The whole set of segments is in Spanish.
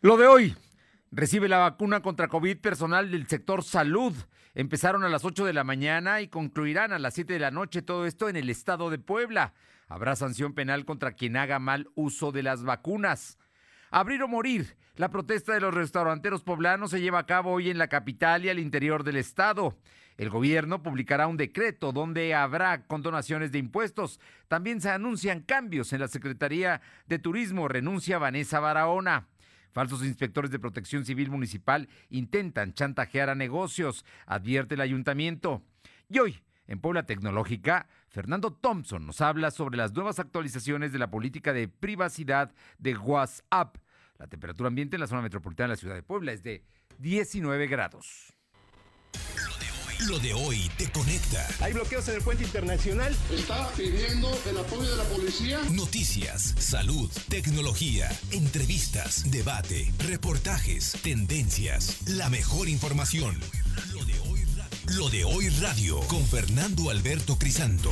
Lo de hoy. Recibe la vacuna contra COVID personal del sector salud. Empezaron a las 8 de la mañana y concluirán a las 7 de la noche. Todo esto en el estado de Puebla. Habrá sanción penal contra quien haga mal uso de las vacunas. Abrir o morir. La protesta de los restauranteros poblanos se lleva a cabo hoy en la capital y al interior del estado. El gobierno publicará un decreto donde habrá condonaciones de impuestos. También se anuncian cambios en la Secretaría de Turismo. Renuncia Vanessa Barahona. Falsos inspectores de protección civil municipal intentan chantajear a negocios, advierte el ayuntamiento. Y hoy, en Puebla Tecnológica, Fernando Thompson nos habla sobre las nuevas actualizaciones de la política de privacidad de WhatsApp. La temperatura ambiente en la zona metropolitana de la ciudad de Puebla es de 19 grados. Lo de hoy te conecta. Hay bloqueos en el puente internacional. Está pidiendo el apoyo de la policía. Noticias, salud, tecnología, entrevistas, debate, reportajes, tendencias, la mejor información. Lo de hoy radio, Lo de hoy radio con Fernando Alberto Crisanto.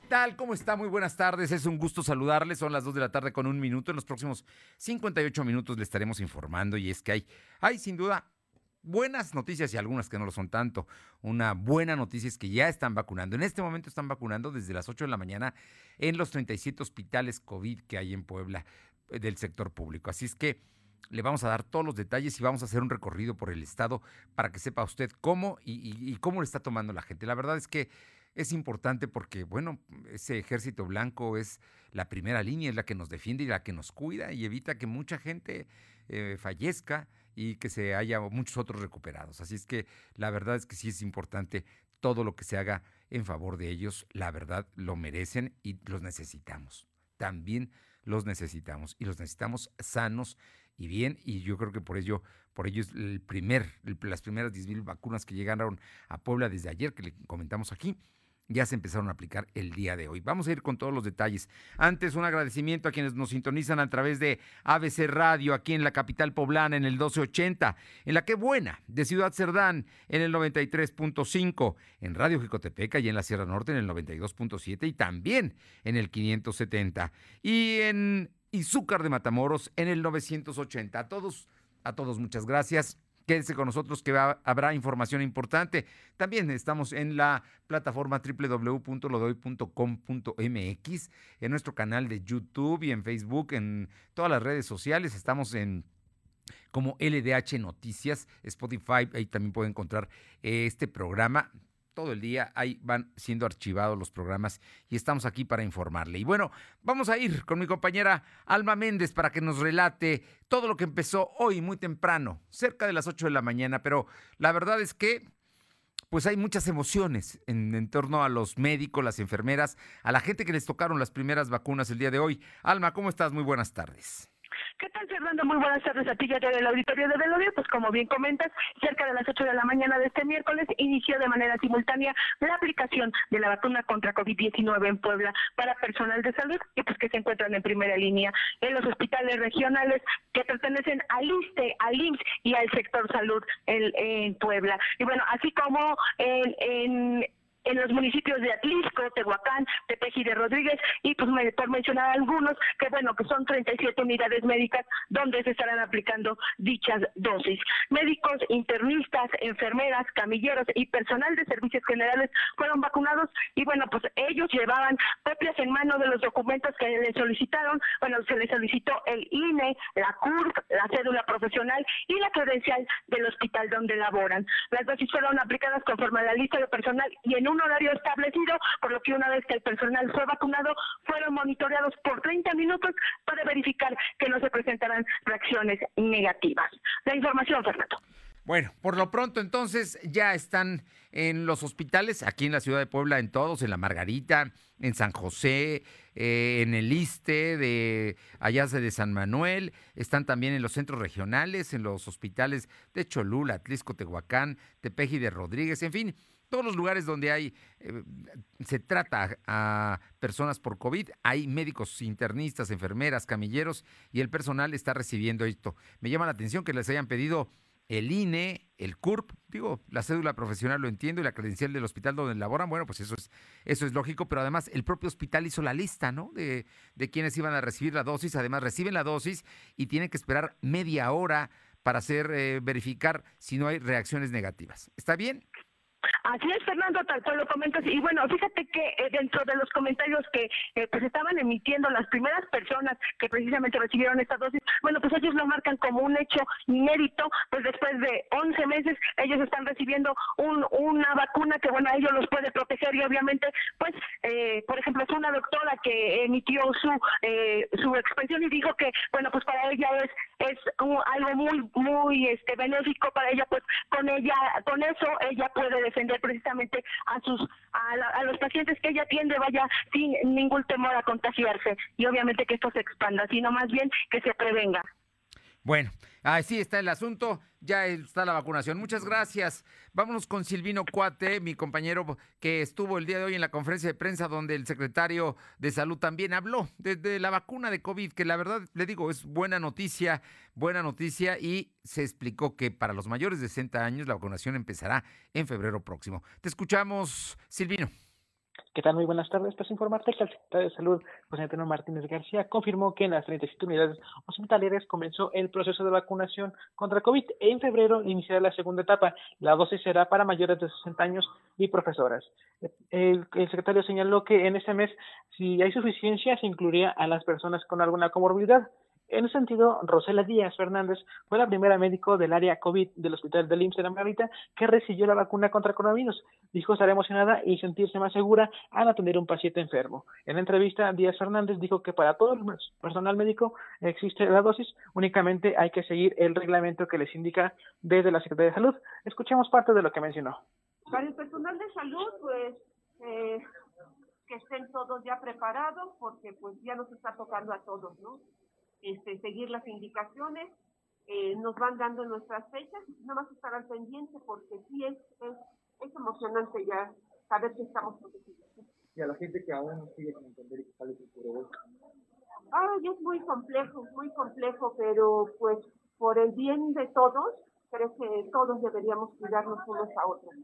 ¿Qué tal? ¿Cómo está? Muy buenas tardes. Es un gusto saludarles. Son las 2 de la tarde con un minuto. En los próximos 58 minutos le estaremos informando y es que hay, hay sin duda buenas noticias y algunas que no lo son tanto. Una buena noticia es que ya están vacunando. En este momento están vacunando desde las 8 de la mañana en los 37 hospitales COVID que hay en Puebla eh, del sector público. Así es que le vamos a dar todos los detalles y vamos a hacer un recorrido por el estado para que sepa usted cómo y, cómo le está tomando la gente. La verdad es que es importante porque, bueno, ese ejército blanco es la primera línea, es la que nos defiende y la que nos cuida y evita que mucha gente eh, fallezca y que se haya muchos otros recuperados. Así es que la verdad es que sí es importante todo lo que se haga en favor de ellos. La verdad lo merecen y los necesitamos. También los necesitamos y los necesitamos sanos y bien y yo creo que por ello por ello es el primer las primeras 10.000 vacunas que llegaron a Puebla desde ayer que le comentamos aquí ya se empezaron a aplicar el día de hoy. Vamos a ir con todos los detalles. Antes, un agradecimiento a quienes nos sintonizan a través de ABC Radio aquí en la capital poblana en el 1280, en la que buena de Ciudad Cerdán en el 93.5, en Radio Jicotepeca y en la Sierra Norte en el 92.7 y también en el 570 y en Izúcar de Matamoros en el 980. A todos, a todos muchas gracias. Quédense con nosotros que habrá información importante. También estamos en la plataforma www.lodoy.com.mx, en nuestro canal de YouTube y en Facebook, en todas las redes sociales. Estamos en como LDH Noticias, Spotify, ahí también puede encontrar este programa todo el día ahí van siendo archivados los programas y estamos aquí para informarle. Y bueno, vamos a ir con mi compañera Alma Méndez para que nos relate todo lo que empezó hoy muy temprano, cerca de las 8 de la mañana, pero la verdad es que pues hay muchas emociones en, en, torno a los médicos, las enfermeras, a la gente que les tocaron las primeras vacunas el día de hoy. Alma, ¿cómo estás? Muy buenas tardes. ¿Qué tal, Fernando? Muy buenas tardes a ti ya del auditorio de Velorio. Pues como bien comentas, cerca de las 8 de la mañana de este miércoles inició de manera simultánea la aplicación de la vacuna contra COVID-19 en Puebla para personal de salud y pues que se encuentran en primera línea en los hospitales regionales que pertenecen al ISTE, al IMSS y al sector salud en, en Puebla. Y bueno, así como en, en en los municipios de Atlisco, Tehuacán, Tepeji de Rodríguez y pues por mencionar algunos que bueno que son 37 unidades médicas donde se estarán aplicando dichas dosis. Médicos, internistas, enfermeras, camilleros y personal de servicios generales fueron vacunados y bueno pues ellos llevaban copias en mano de los documentos que les solicitaron, bueno se les solicitó el INE, la CURP, la cédula profesional y la credencial del hospital donde laboran. Las dosis fueron aplicadas conforme a la lista de personal y en un horario establecido, por lo que una vez que el personal fue vacunado, fueron monitoreados por 30 minutos para verificar que no se presentaran reacciones negativas. La información, Fernando. Bueno, por lo pronto entonces ya están en los hospitales, aquí en la ciudad de Puebla, en todos, en La Margarita, en San José, eh, en el ISTE, de allá de San Manuel, están también en los centros regionales, en los hospitales de Cholula, Atlisco, Tehuacán, Tepeji de Rodríguez, en fin, todos los lugares donde hay eh, se trata a personas por COVID, hay médicos internistas, enfermeras, camilleros y el personal está recibiendo esto. Me llama la atención que les hayan pedido el INE, el CURP, digo, la cédula profesional lo entiendo y la credencial del hospital donde laboran, bueno, pues eso es, eso es lógico, pero además el propio hospital hizo la lista, ¿no? De, de quienes iban a recibir la dosis, además reciben la dosis y tienen que esperar media hora para hacer eh, verificar si no hay reacciones negativas. ¿Está bien? Así es, Fernando, tal cual lo comentas. Y bueno, fíjate que eh, dentro de los comentarios que eh, pues estaban emitiendo las primeras personas que precisamente recibieron esta dosis, bueno, pues ellos lo marcan como un hecho inédito, pues después de 11 meses ellos están recibiendo un, una vacuna que, bueno, a ellos los puede proteger y obviamente, pues, eh, por ejemplo, es una doctora que emitió su su expresión y dijo que, bueno, pues para ella es es algo muy muy este benéfico para ella, pues con ella con eso ella puede defender precisamente a sus a, los pacientes que ella atiende vaya sin ningún temor a contagiarse y obviamente que esto se expanda, sino más bien que se prevenga. Bueno, así está el asunto, ya está la vacunación. Muchas gracias. Vámonos con Silvino Cuate, mi compañero que estuvo el día de hoy en la conferencia de prensa donde el secretario de Salud también habló de, la vacuna de COVID, que la verdad le digo es buena noticia, buena noticia y se explicó que para los mayores de 60 años la vacunación empezará en febrero próximo. Te escuchamos, Silvino. ¿Qué tal? Muy buenas tardes. Pues informarte que el secretario de Salud, José Antonio Martínez García, confirmó que en las 37 unidades hospitalarias comenzó el proceso de vacunación contra COVID. En febrero iniciará la segunda etapa. La dosis será para mayores de 60 años y profesoras. El, el secretario señaló que en este mes, si hay suficiencia, se incluiría a las personas con alguna comorbilidad. En ese sentido, Rosela Díaz Fernández fue la primera médico del área COVID del Hospital del IMSS de la que recibió la vacuna contra coronavirus. Dijo estar emocionada y sentirse más segura al atender un paciente enfermo. En la entrevista, Díaz Fernández dijo que para todo el personal médico existe la dosis, únicamente hay que seguir el reglamento que les indica desde la Secretaría de Salud. Escuchemos parte de lo que mencionó. Para el personal de salud, pues eh, que estén todos ya preparados porque pues ya nos está tocando a todos, ¿no? Este, seguir las indicaciones, eh, nos van dando nuestras fechas, nada más estar al pendiente porque sí es, es, es emocionante ya saber que estamos protegidos. Y a la gente que aún sigue sin entender y que sale sin Ah, es muy complejo, muy complejo, pero pues por el bien de todos, creo que todos deberíamos cuidarnos unos a otros.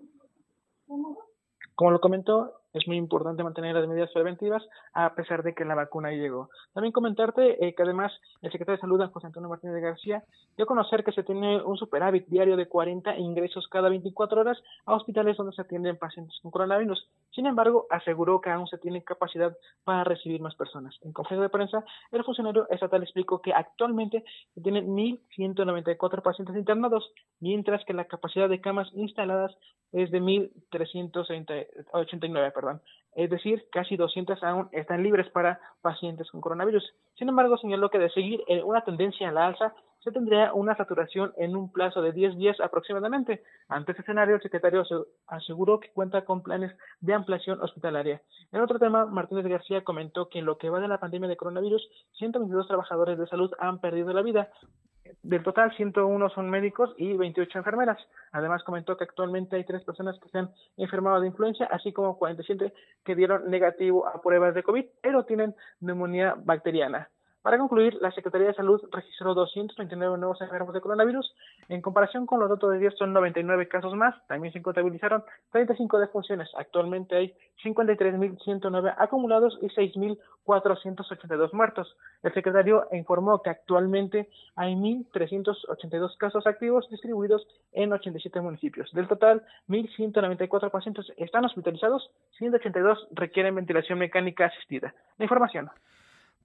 Como lo comentó, es muy importante mantener las medidas preventivas a pesar de que la vacuna llegó. También comentarte eh, que además el secretario de Salud, José Antonio Martínez de García, dio a conocer que se tiene un superávit diario de 40 ingresos cada 24 horas a hospitales donde se atienden pacientes con coronavirus. Sin embargo, aseguró que aún se tiene capacidad para recibir más personas. En conferencia de prensa, el funcionario estatal explicó que actualmente se tienen 1.194 pacientes internados, mientras que la capacidad de camas instaladas es de 1.389. Perdón. Es decir, casi 200 aún están libres para pacientes con coronavirus. Sin embargo, señaló que de seguir una tendencia a la alza, se tendría una saturación en un plazo de 10 días aproximadamente. Ante este escenario, el secretario aseguró que cuenta con planes de ampliación hospitalaria. En otro tema, Martínez García comentó que en lo que va de la pandemia de coronavirus, 122 trabajadores de salud han perdido la vida, del total, 101 son médicos y 28 enfermeras. Además, comentó que actualmente hay tres personas que se han enfermado de influenza, así como 47 que dieron negativo a pruebas de COVID, pero tienen neumonía bacteriana. Para concluir, la Secretaría de Salud registró 229 nuevos enfermos de coronavirus. En comparación con los datos de 10, son 99 casos más. También se contabilizaron 35 defunciones. Actualmente hay 53.109 acumulados y 6.482 muertos. El secretario informó que actualmente hay 1.382 casos activos distribuidos en 87 municipios. Del total, 1.194 pacientes están hospitalizados, 182 requieren ventilación mecánica asistida. La información.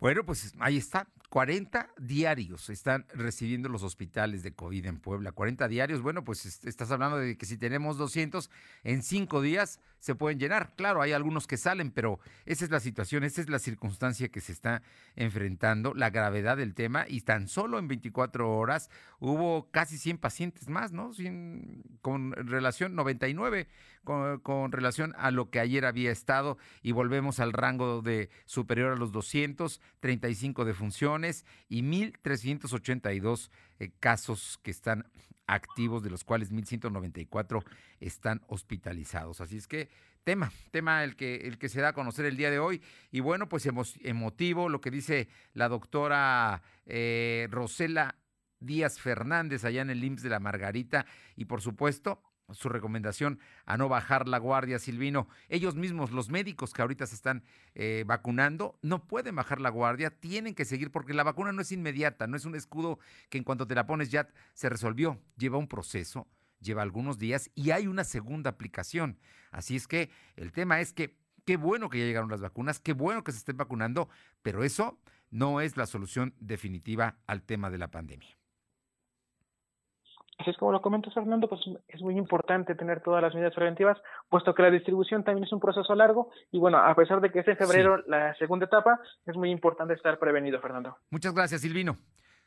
Bueno, pues ahí está. 40 diarios están recibiendo los hospitales de COVID en Puebla. 40 diarios, bueno, pues estás hablando de que si tenemos 200, en cinco días se pueden llenar. Claro, hay algunos que salen, pero esa es la situación, esa es la circunstancia que se está enfrentando, la gravedad del tema, y tan solo en 24 horas hubo casi 100 pacientes más, ¿no? con relación, 99 con, relación a lo que ayer había estado, y volvemos al rango de superior a los 200, 35 defunciones y 1.382 eh, casos que están activos, de los cuales 1.194 están hospitalizados. Así es que tema, tema el que, el que se da a conocer el día de hoy. Y bueno, pues emotivo lo que dice la doctora eh, Rosela Díaz Fernández allá en el IMSS de la Margarita y por supuesto su recomendación a no bajar la guardia, Silvino. Ellos mismos, los médicos que ahorita se están eh, vacunando, no pueden bajar la guardia, tienen que seguir porque la vacuna no es inmediata, no es un escudo que en cuanto te la pones ya se resolvió, lleva un proceso, lleva algunos días y hay una segunda aplicación. Así es que el tema es que qué bueno que ya llegaron las vacunas, qué bueno que se estén vacunando, pero eso no es la solución definitiva al tema de la pandemia. Así es como lo comenta Fernando, pues es muy importante tener todas las medidas preventivas, puesto que la distribución también es un proceso largo y bueno, a pesar de que es en febrero la segunda etapa, es muy importante estar prevenido, Fernando. Muchas gracias, Silvino.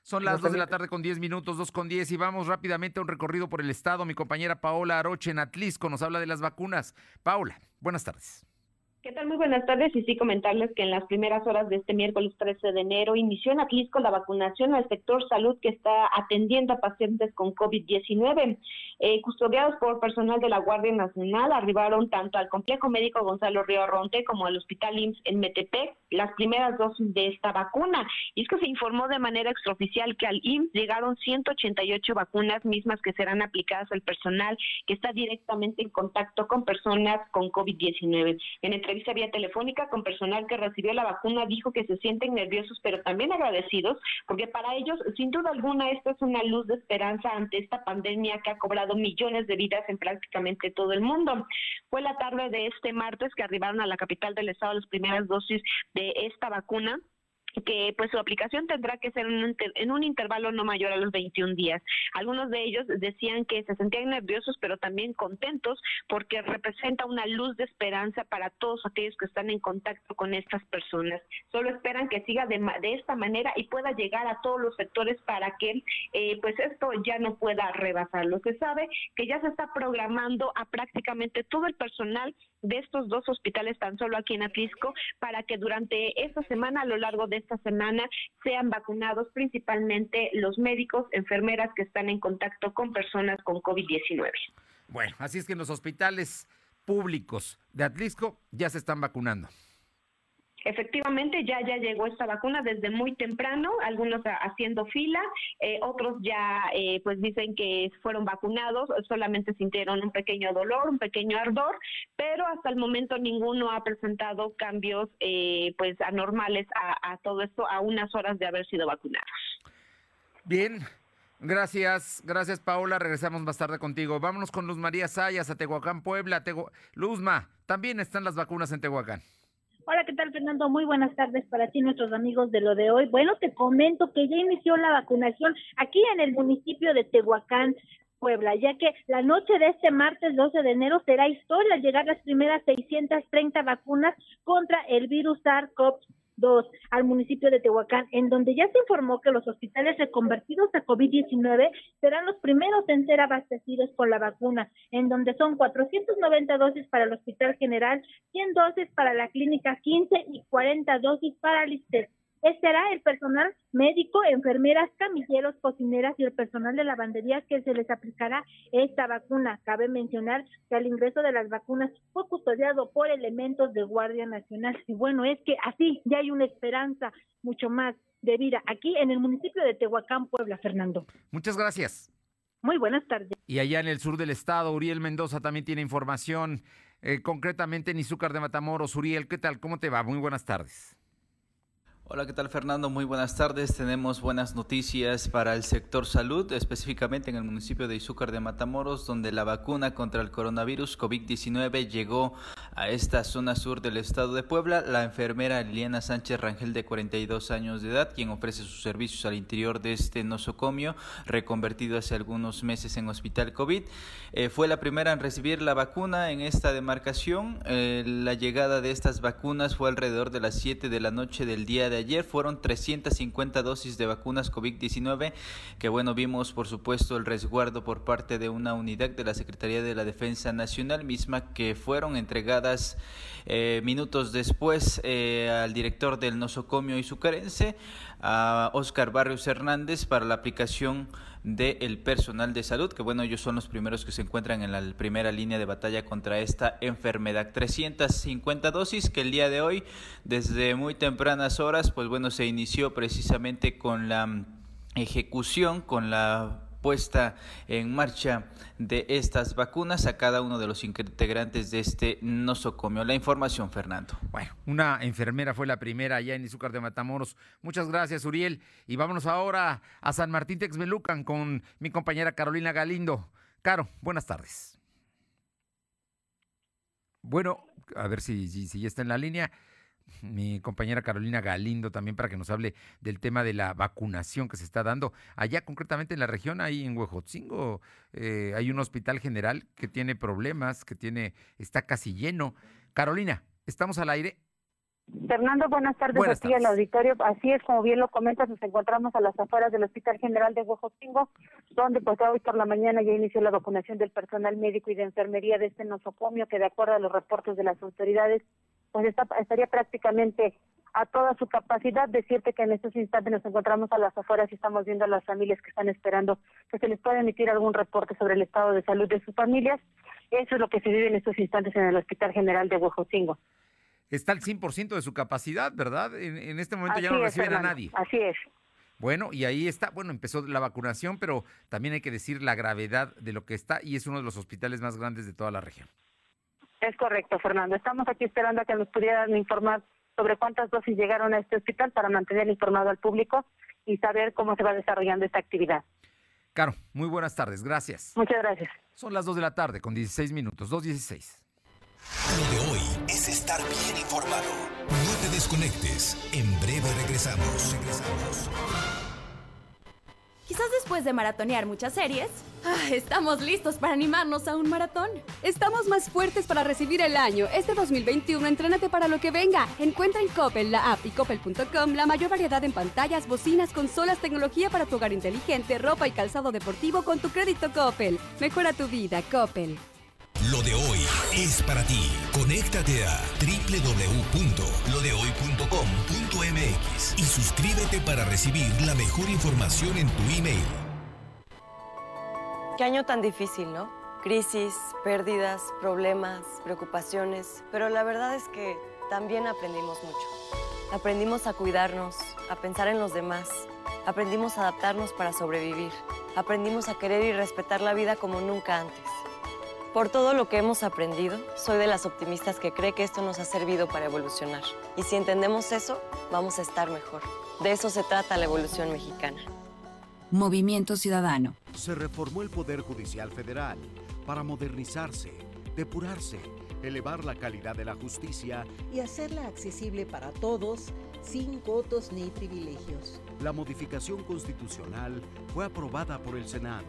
Son las 2 de la tarde con 10 minutos, 2 con 10 y vamos rápidamente a un recorrido por el estado. Mi compañera Paola Aroche en Atlisco nos habla de las vacunas. Paola, buenas tardes. ¿Qué tal? Muy buenas tardes y sí comentarles que en las primeras horas de este miércoles 13 de enero inició en Atlisco la vacunación al sector salud que está atendiendo a pacientes con COVID-19. Eh, custodiados por personal de la Guardia Nacional, arribaron tanto al Complejo Médico Gonzalo Río Arronte como al Hospital IMSS en Metepec las primeras dosis de esta vacuna. Y es que se informó de manera extraoficial que al IMSS llegaron 188 vacunas mismas que serán aplicadas al personal que está directamente en contacto con personas con COVID-19. En entrevista vía telefónica con personal que recibió la vacuna dijo que se sienten nerviosos pero también agradecidos porque para ellos sin duda alguna esta es una luz de esperanza ante esta pandemia que ha cobrado millones de vidas en prácticamente todo el mundo. Fue la tarde de este martes que arribaron a la capital del estado las primeras dosis de esta vacuna que pues su aplicación tendrá que ser en un, intervalo no mayor a los 21 días. Algunos de ellos decían que se sentían nerviosos pero también contentos porque representa una luz de esperanza para todos aquellos que están en contacto con estas personas. Solo esperan que siga de, de esta manera y pueda llegar a todos los sectores para que eh, pues esto ya no pueda rebasar. Se sabe que ya se está programando a prácticamente todo el personal de estos dos hospitales tan solo aquí en Atlisco para que durante esta semana, a lo largo de esta semana, sean vacunados principalmente los médicos, enfermeras que están en contacto con personas con COVID-19. Bueno, así es que en los hospitales públicos de Atlisco ya se están vacunando. Efectivamente, ya ya llegó esta vacuna desde muy temprano, algunos haciendo fila, eh, otros ya eh, pues dicen que fueron vacunados, solamente sintieron un pequeño dolor, un pequeño ardor, pero hasta el momento ninguno ha presentado cambios eh, pues anormales a, todo esto a unas horas de haber sido vacunados. Bien, Gracias, gracias Paola. Regresamos más tarde contigo. Vámonos con Luz María Sayas a Tehuacán, Puebla. Luzma, también están las vacunas en Tehuacán. Hola, ¿qué tal, Fernando? Muy buenas tardes para ti, nuestros amigos de lo de hoy. Bueno, te comento que ya inició la vacunación aquí en el municipio de Tehuacán, Puebla, ya que la noche de este martes 12 de enero será historia llegar las primeras 630 vacunas contra el virus SARS-CoV dos al municipio de Tehuacán, en donde ya se informó que los hospitales reconvertidos a COVID-19 serán los primeros en ser abastecidos con la vacuna, en donde son 490 dosis para el Hospital General, 100 dosis para la Clínica 15 y 40 dosis para el ISTER será el personal médico, enfermeras, camilleros, cocineras y el personal de lavandería que se les aplicará esta vacuna. Cabe mencionar que al ingreso de las vacunas fue custodiado por elementos de Guardia Nacional. Y bueno, es que así ya hay una esperanza mucho más de vida aquí en el municipio de Tehuacán, Puebla, Fernando. Muchas gracias. Muy buenas tardes. Y allá en el sur del estado, Uriel Mendoza también tiene información, eh, concretamente en Izúcar de Matamoros. Uriel, ¿qué tal? ¿Cómo te va? Muy buenas tardes. Hola, ¿qué tal Fernando? Muy buenas tardes. Tenemos buenas noticias para el sector salud, específicamente en el municipio de Izúcar de Matamoros, donde la vacuna contra el coronavirus COVID-19 llegó a esta zona sur del estado de Puebla. La enfermera Liliana Sánchez Rangel, de 42 años de edad, quien ofrece sus servicios al interior de este nosocomio, reconvertido hace algunos meses en hospital COVID, eh, fue la primera en recibir la vacuna en esta demarcación. Eh, la llegada de estas vacunas fue alrededor de las 7 de la noche del día de ayer fueron 350 dosis de vacunas COVID-19, que bueno, vimos por supuesto el resguardo por parte de una unidad de la Secretaría de la Defensa Nacional, misma que fueron entregadas eh, minutos después eh, al director del nosocomio izucarense, a Oscar Barrios Hernández, para la aplicación del personal de salud, que bueno, ellos son los primeros que se encuentran en la primera línea de batalla contra esta enfermedad. 350 dosis que el día de hoy, desde muy tempranas horas, pues bueno, se inició precisamente con la ejecución con la puesta en marcha de estas vacunas a cada uno de los integrantes de este nosocomio. La información, Fernando. Bueno, una enfermera fue la primera allá en Izúcar de Matamoros. Muchas gracias, Uriel. Y vámonos ahora a San Martín Texmelucan con mi compañera Carolina Galindo. Caro, buenas tardes. Bueno, a ver si, si, si ya está en la línea mi compañera Carolina Galindo también para que nos hable del tema de la vacunación que se está dando allá concretamente en la región, ahí en Huejotzingo, eh, hay un hospital general que tiene problemas, que tiene, está casi lleno. Carolina, ¿estamos al aire? Fernando, buenas tardes buenas aquí al auditorio. Así es, como bien lo comentas, nos encontramos a las afueras del Hospital General de Huejotzingo, donde pues hoy por la mañana ya inició la vacunación del personal médico y de enfermería de este nosocomio, que de acuerdo a los reportes de las autoridades pues estaría prácticamente a toda su capacidad. Decirte que en estos instantes nos encontramos a las afueras y estamos viendo a las familias que están esperando que se les pueda emitir algún reporte sobre el estado de salud de sus familias. Eso es lo que se vive en estos instantes en el Hospital General de Huejotzingo. Está al 100% de su capacidad, ¿verdad? En, este momento ya no reciben a nadie. Así es. Bueno, y ahí está, bueno, empezó la vacunación, pero también hay que decir la gravedad de lo que está y es uno de los hospitales más grandes de toda la región. Es correcto, Fernando. Estamos aquí esperando a que nos pudieran informar sobre cuántas dosis llegaron a este hospital para mantener informado al público y saber cómo se va desarrollando esta actividad. Caro, muy buenas tardes, gracias. Muchas gracias. Son las 2 de la tarde con 16 minutos, 2.16. Lo de hoy es estar bien informado. No te desconectes, en breve regresamos. Regresamos. Quizás después de maratonear muchas series, ah, estamos listos para animarnos a un maratón. Estamos más fuertes para recibir el año. Este 2021, entrénate para lo que venga. Encuentra en Coppel, la app y coppel.com la mayor variedad en pantallas, bocinas, consolas, tecnología para tu hogar inteligente, ropa y calzado deportivo con tu crédito Coppel. Mejora tu vida, Coppel. Lo de hoy es para ti. Conéctate a www.lodehoy.com.mx y suscríbete para recibir la mejor información en tu email. Qué año tan difícil, ¿no? Crisis, pérdidas, problemas, preocupaciones, pero la verdad es que también aprendimos mucho. Aprendimos a cuidarnos, a pensar en los demás, aprendimos a adaptarnos para sobrevivir, aprendimos a querer y respetar la vida como nunca antes. Por todo lo que hemos aprendido, soy de las optimistas que cree que esto nos ha servido para evolucionar. Y si entendemos eso, vamos a estar mejor. De eso se trata la evolución mexicana. Movimiento Ciudadano. Se reformó el Poder Judicial Federal para modernizarse, depurarse, elevar la calidad de la justicia y hacerla accesible para todos, sin cotos ni privilegios. La modificación constitucional fue aprobada por el Senado.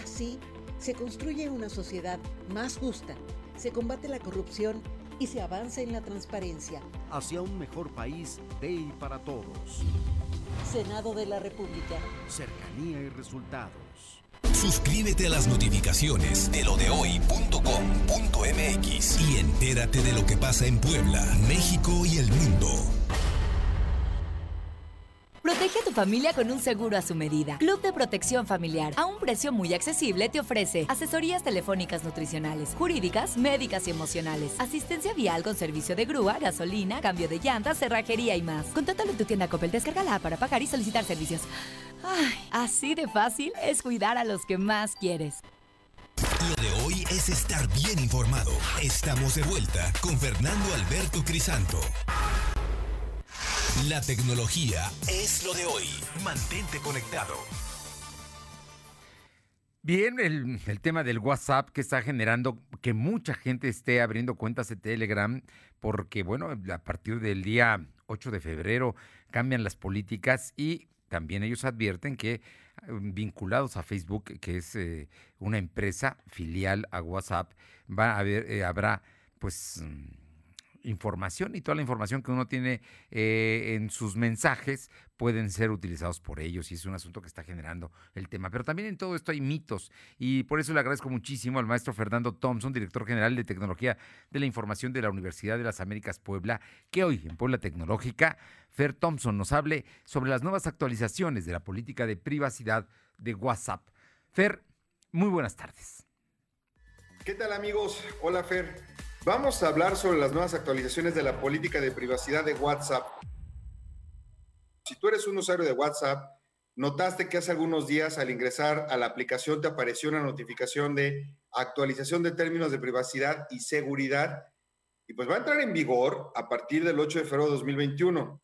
Así, se construye una sociedad más justa, se combate la corrupción y se avanza en la transparencia. Hacia un mejor país de y para todos. Senado de la República. Cercanía y resultados. Suscríbete a las notificaciones de lodehoy.com.mx y entérate de lo que pasa en Puebla, México y el mundo. Protege a tu familia con un seguro a su medida. Club de Protección Familiar, a un precio muy accesible, te ofrece asesorías telefónicas nutricionales, jurídicas, médicas y emocionales, asistencia vial con servicio de grúa, gasolina, cambio de llantas, cerrajería y más. Contáctalo en tu tienda Coppel, descárgala para pagar y solicitar servicios. Ay, así de fácil es cuidar a los que más quieres. Lo de hoy es estar bien informado. Estamos de vuelta con Fernando Alberto Crisanto. La tecnología es lo de hoy. Mantente conectado. Bien, el, tema del WhatsApp que está generando que mucha gente esté abriendo cuentas de Telegram, porque bueno, a partir del día 8 de febrero cambian las políticas y también ellos advierten que um, vinculados a Facebook, que es eh, una empresa filial a WhatsApp, va a haber, eh, habrá pues mm, información y toda la información que uno tiene eh, en sus mensajes pueden ser utilizados por ellos y es un asunto que está generando el tema. Pero también en todo esto hay mitos y por eso le agradezco muchísimo al maestro Fernando Thompson, director general de Tecnología de la Información de la Universidad de las Américas Puebla, que hoy en Puebla Tecnológica, Fer Thompson nos hable sobre las nuevas actualizaciones de la política de privacidad de WhatsApp. Fer, muy buenas tardes. ¿Qué tal amigos? Hola Fer. Vamos a hablar sobre las nuevas actualizaciones de la política de privacidad de WhatsApp. Si tú eres un usuario de WhatsApp, notaste que hace algunos días al ingresar a la aplicación te apareció una notificación de actualización de términos de privacidad y seguridad y pues va a entrar en vigor a partir del 8 de febrero de 2021.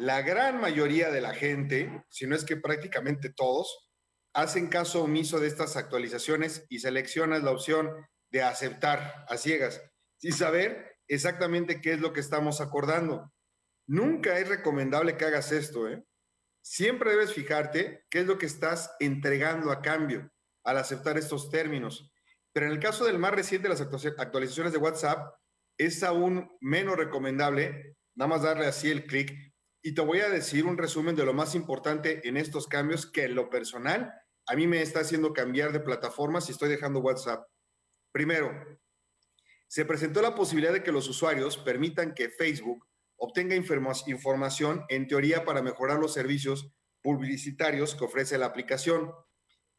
La gran mayoría de la gente, si no es que prácticamente todos, hacen caso omiso de estas actualizaciones y seleccionas la opción de aceptar a ciegas, sin saber exactamente qué es lo que estamos acordando. Nunca es recomendable que hagas esto, ¿eh? Siempre debes fijarte qué es lo que estás entregando a cambio al aceptar estos términos. Pero en el caso del más reciente de las actualizaciones de WhatsApp, es aún menos recomendable nada más darle así el clic. Y te voy a decir un resumen de lo más importante en estos cambios que en lo personal a mí me está haciendo cambiar de plataformas y estoy dejando WhatsApp. Primero, se presentó la posibilidad de que los usuarios permitan que Facebook obtenga información en teoría para mejorar los servicios publicitarios que ofrece la aplicación.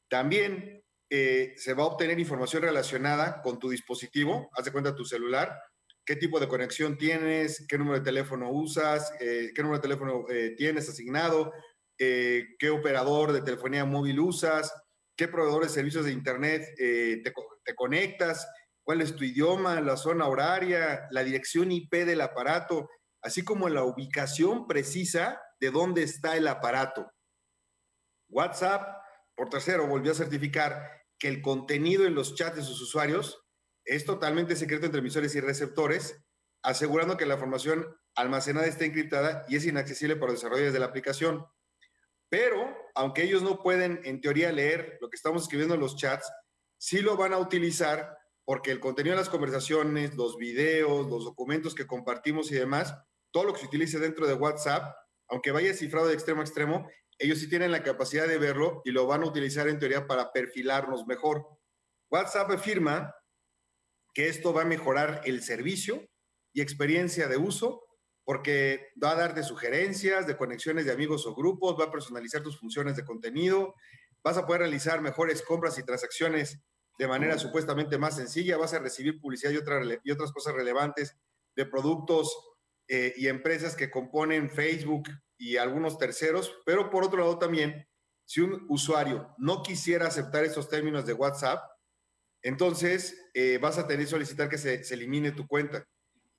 También eh, se va a obtener información relacionada con tu dispositivo, haz de cuenta tu celular, qué tipo de conexión tienes, qué número de teléfono usas, eh, qué número de teléfono eh, tienes asignado, qué operador de telefonía móvil usas, qué proveedor de servicios de Internet te, te conectas, cuál es tu idioma, la zona horaria, la dirección IP del aparato, así como la ubicación precisa de dónde está el aparato. WhatsApp, por tercero, volvió a certificar que el contenido en los chats de sus usuarios es totalmente secreto entre emisores y receptores, asegurando que la información almacenada está encriptada y es inaccesible para los desarrolladores de la aplicación. Pero, aunque ellos no pueden, en teoría, leer lo que estamos escribiendo en los chats, sí lo van a utilizar porque el contenido de las conversaciones, los videos, los documentos que compartimos y demás, todo lo que se utilice dentro de WhatsApp, aunque vaya cifrado de extremo a extremo, ellos sí tienen la capacidad de verlo y lo van a utilizar en teoría para perfilarnos mejor. WhatsApp afirma que esto va a mejorar el servicio y experiencia de uso porque va a darte sugerencias de conexiones de amigos o grupos, va a personalizar tus funciones de contenido, vas a poder realizar mejores compras y transacciones de manera supuestamente más sencilla, vas a recibir publicidad y, y otras cosas relevantes de productos eh, y empresas que componen Facebook y algunos terceros, pero por otro lado también, si un usuario no quisiera aceptar esos términos de WhatsApp, entonces eh, vas a tener que solicitar que se, elimine tu cuenta.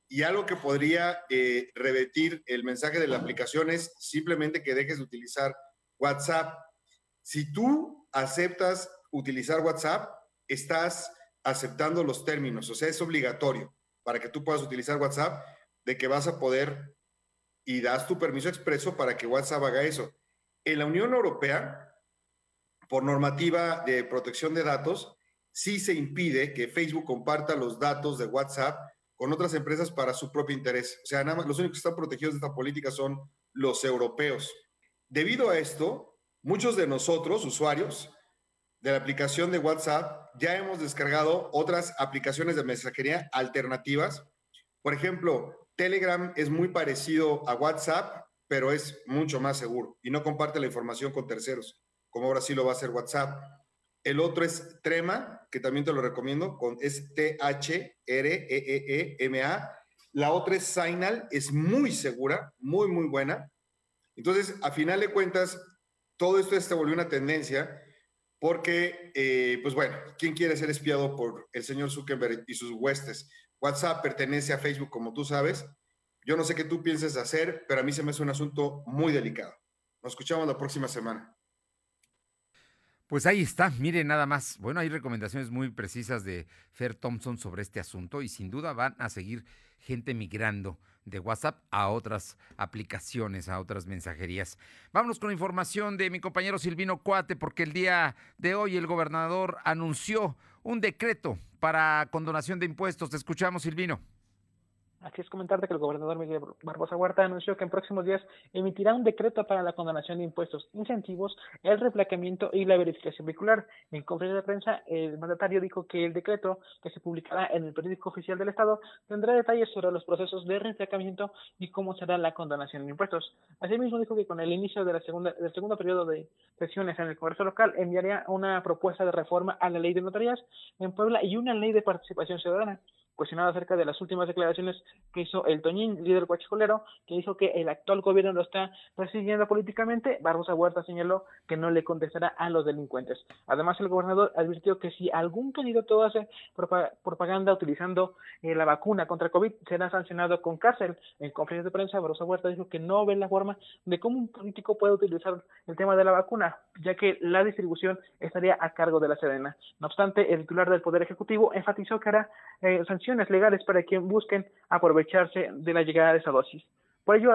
Y algo que podría eh, revertir el mensaje de la aplicación es simplemente que dejes de utilizar WhatsApp. Si tú aceptas utilizar WhatsApp, estás aceptando los términos, o sea, es obligatorio para que tú puedas utilizar WhatsApp de que vas a poder y das tu permiso expreso para que WhatsApp haga eso. En la Unión Europea, por normativa de protección de datos, sí se impide que Facebook comparta los datos de WhatsApp con otras empresas para su propio interés. O sea, nada más, los únicos que están protegidos de esta política son los europeos. Debido a esto, muchos de nosotros, usuarios de la aplicación de WhatsApp, ya hemos descargado otras aplicaciones de mensajería alternativas. Por ejemplo, Telegram es muy parecido a WhatsApp, pero es mucho más seguro y no comparte la información con terceros, como ahora sí lo va a hacer WhatsApp. El otro es Trema, que también te lo recomiendo, con es T-H-R-E-E-E-M-A. La otra es Signal, es muy segura, muy, muy buena. Entonces, a final de cuentas, todo esto se volvió una tendencia porque, eh, pues bueno, ¿quién quiere ser espiado por el señor Zuckerberg y sus huestes? WhatsApp pertenece a Facebook, como tú sabes. Yo no sé qué tú pienses hacer, pero a mí se me hace un asunto muy delicado. Nos escuchamos la próxima semana. Pues ahí está, mire nada más. Bueno, hay recomendaciones muy precisas de Fer Thompson sobre este asunto y sin duda van a seguir gente migrando de WhatsApp a otras aplicaciones, a otras mensajerías. Vámonos con información de mi compañero Silvino Cuate, porque el día de hoy el gobernador anunció un decreto para condonación de impuestos. Te escuchamos, Silvino. Así es comentarte que el gobernador Miguel Barbosa Huerta anunció que en próximos días emitirá un decreto para la condonación de impuestos, incentivos, el replacamiento y la verificación vehicular. En conferencia de prensa, el mandatario dijo que el decreto, que se publicará en el periódico oficial del Estado, tendrá detalles sobre los procesos de replacamiento y cómo será la condonación de impuestos. Asimismo, dijo que con el inicio de la segunda, del segundo periodo de sesiones en el Congreso local, enviaría una propuesta de reforma a la ley de notarías en Puebla y una ley de participación ciudadana cuestionado acerca de las últimas declaraciones que hizo el Toñín, líder guachicolero, que dijo que el actual gobierno lo está persiguiendo políticamente, Barbosa Huerta señaló que no le contestará a los delincuentes. Además, el gobernador advirtió que si algún candidato hace propaganda utilizando eh, la vacuna contra COVID, será sancionado con cárcel. En conferencia de prensa, Barbosa Huerta dijo que no ve la forma de cómo un político puede utilizar el tema de la vacuna, ya que la distribución estaría a cargo de la Sedena. No obstante, el titular del Poder Ejecutivo enfatizó que hará eh, sanciones legales para quien busquen aprovecharse de la llegada de esa dosis. Por ello,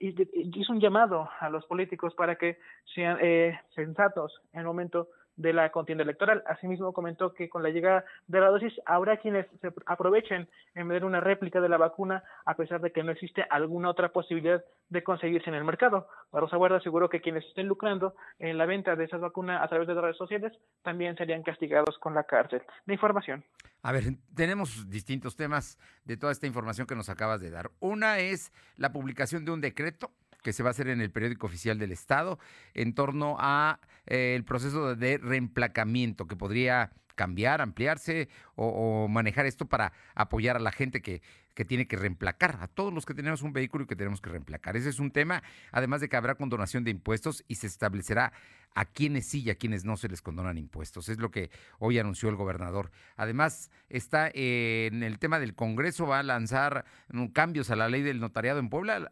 hizo un llamado a los políticos para que sean eh, sensatos en el momento de la contienda electoral. Asimismo, comentó que con la llegada de la dosis habrá quienes se aprovechen en ver una réplica de la vacuna a pesar de que no existe alguna otra posibilidad de conseguirse en el mercado. Barroso Guarda aseguró que quienes estén lucrando en la venta de esas vacunas a través de las redes sociales también serían castigados con la cárcel. De información. A ver, tenemos distintos temas de toda esta información que nos acabas de dar. Una es la publicación de un decreto que se va a hacer en el periódico oficial del Estado en torno a eh, el proceso de reemplacamiento que podría cambiar, ampliarse o, manejar esto para apoyar a la gente que, que tiene que reemplacar, a todos los que tenemos un vehículo y que tenemos que reemplacar. Ese es un tema, además de que habrá condonación de impuestos y se establecerá a quienes sí y a quienes no se les condonan impuestos. Es lo que hoy anunció el gobernador. Además, está en el tema del Congreso, va a lanzar mm, cambios a la ley del notariado en Puebla.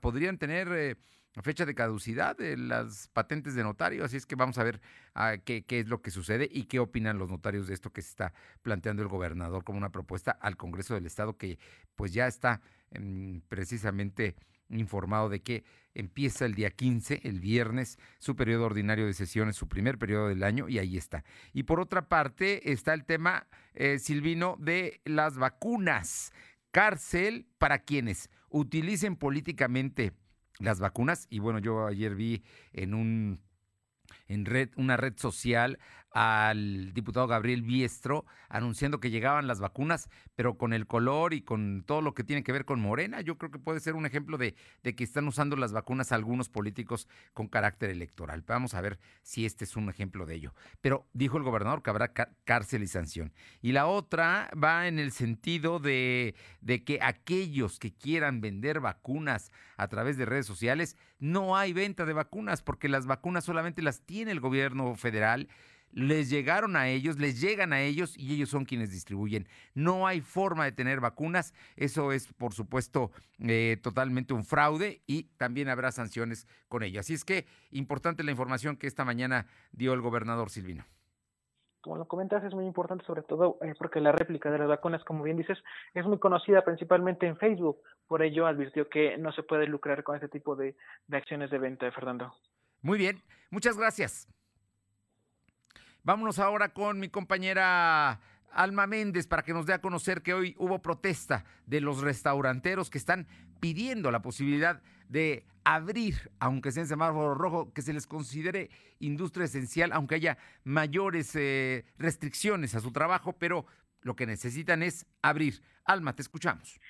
Podrían tener... Eh, fecha de caducidad de las patentes de notario, así es que vamos a ver ah, qué, es lo que sucede y qué opinan los notarios de esto que se está planteando el gobernador como una propuesta al Congreso del Estado que pues ya está em, precisamente informado de que empieza el día 15, el viernes, su periodo ordinario de sesiones, su primer periodo del año, y ahí está. Y por otra parte está el tema, eh, Silvino, de las vacunas. Cárcel para quienes utilicen políticamente las vacunas. Y bueno, yo ayer vi en un en red, una red social al diputado Gabriel Biestro anunciando que llegaban las vacunas, pero con el color y con todo lo que tiene que ver con Morena. Yo creo que puede ser un ejemplo de, de que están usando las vacunas algunos políticos con carácter electoral. Vamos a ver si este es un ejemplo de ello. Pero dijo el gobernador que habrá cárcel y sanción. Y la otra va en el sentido de, de que aquellos que quieran vender vacunas a través de redes sociales, no hay venta de vacunas porque las vacunas solamente las tiene el gobierno federal les llegaron a ellos, les llegan a ellos y ellos son quienes distribuyen. No hay forma de tener vacunas, eso es por supuesto eh, totalmente un fraude y también habrá sanciones con ello. Así es que importante la información que esta mañana dio el gobernador Silvino. Como lo comentas, es muy importante, sobre todo eh, porque la réplica de las vacunas, como bien dices, es muy conocida principalmente en Facebook. Por ello, advirtió que no se puede lucrar con este tipo de, de acciones de venta, Fernando. Muy bien, muchas gracias. Vámonos ahora con mi compañera Alma Méndez para que nos dé a conocer que hoy hubo protesta de los restauranteros que están pidiendo la posibilidad de abrir, aunque sea en semáforo rojo, que se les considere industria esencial, aunque haya mayores eh, restricciones a su trabajo, pero lo que necesitan es abrir. Alma, te escuchamos.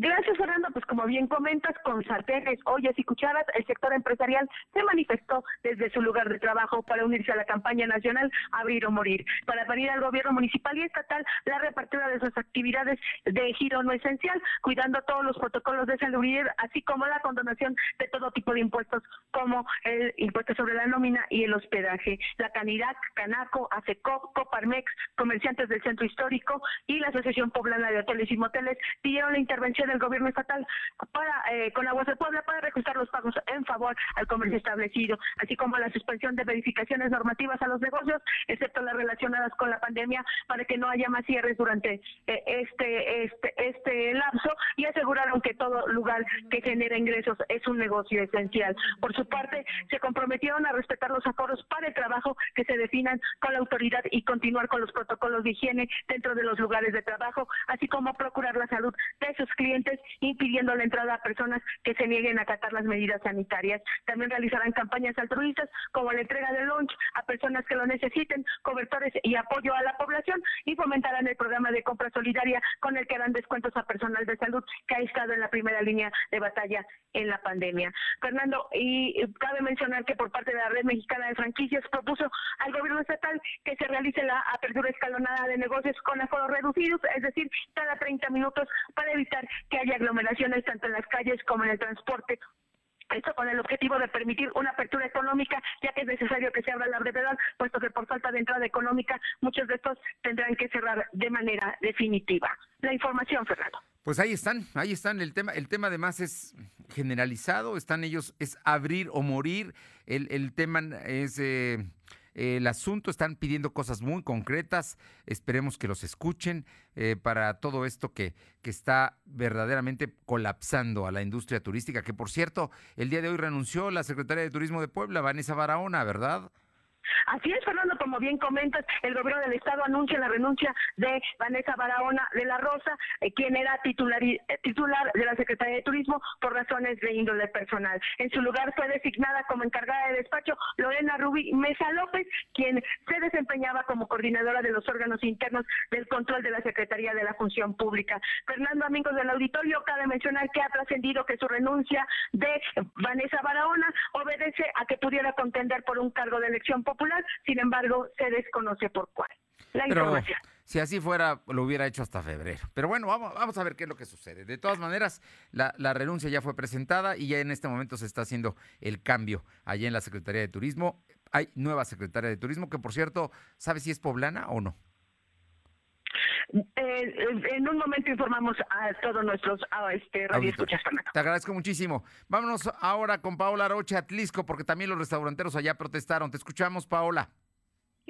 Gracias, Fernando. Pues como bien comentas, con sartenes, ollas y cucharas, el sector empresarial se manifestó desde su lugar de trabajo para unirse a la campaña nacional Abrir o Morir, para pedir al gobierno municipal y estatal la repartida de sus actividades de giro no esencial, cuidando todos los protocolos de salubridad, así como la condonación de todo tipo de impuestos, como el impuesto sobre la nómina y el hospedaje. La Canirac, Canaco, ACECO, Coparmex, comerciantes del centro histórico y la Asociación Poblana de Hoteles y Moteles pidieron la intervención del gobierno estatal para eh, con Aguas de Puebla para reajustar los pagos en favor al comercio establecido, así como la suspensión de verificaciones normativas a los negocios, excepto las relacionadas con la pandemia, para que no haya más cierres durante eh, este, este, este lapso y aseguraron que todo lugar que genera ingresos es un negocio esencial. Por su parte, se comprometieron a respetar los aforos para el trabajo que se definan con la autoridad y continuar con los protocolos de higiene dentro de los lugares de trabajo, así como procurar la salud de sus clientes impidiendo la entrada a personas que se nieguen a acatar las medidas sanitarias. También realizarán campañas altruistas como la entrega de lunch a personas que lo necesiten, cobertores y apoyo a la población y fomentarán el programa de compra solidaria con el que dan descuentos a personal de salud que ha estado en la primera línea de batalla en la pandemia. Fernando, y cabe mencionar que por parte de la Red Mexicana de Franquicias propuso al gobierno estatal que se realice la apertura escalonada de negocios con aforos reducidos, es decir, cada 30 minutos para evitar que haya aglomeraciones tanto en las calles como en el transporte esto con el objetivo de permitir una apertura económica, ya que es necesario que se abra la brevedad, puesto que por falta de entrada económica muchos de estos tendrán que cerrar de manera definitiva. La información, Fernando. Pues ahí están, ahí están. El tema, el tema además es generalizado, están ellos, es abrir o morir. El, el tema es eh, el asunto, están pidiendo cosas muy concretas, esperemos que los escuchen eh, para todo esto que, que está verdaderamente colapsando a la industria turística, que por cierto, el día de hoy renunció la secretaria de Turismo de Puebla, Vanessa Barahona, ¿verdad? Así es, Fernando, como bien comentas, el gobierno del Estado anuncia la renuncia de Vanessa Barahona de la Rosa, eh, quien era titular, eh, titular de la Secretaría de Turismo por razones de índole personal. En su lugar fue designada como encargada de despacho Lorena Rubí Mesa López, quien se desempeñaba como coordinadora de los órganos internos del control de la Secretaría de la Función Pública. Fernando, amigos del auditorio, cabe mencionar que ha trascendido que su renuncia de Vanessa Barahona obedece a que pudiera contender por un cargo de elección popular, sin embargo, se desconoce por cuál. La información. Si así fuera, lo hubiera hecho hasta febrero. Pero bueno, vamos, vamos a ver qué es lo que sucede. De todas maneras, la, la, renuncia ya fue presentada y ya en este momento se está haciendo el cambio allá en la Secretaría de Turismo. Hay nueva secretaria de Turismo que, por cierto, ¿sabe si es poblana o no? Eh, en un momento informamos a todos nuestros a este, radioescuchas. Te agradezco muchísimo. Vámonos ahora con Paola Roche Atlisco, porque también los restauranteros allá protestaron. Te escuchamos, Paola.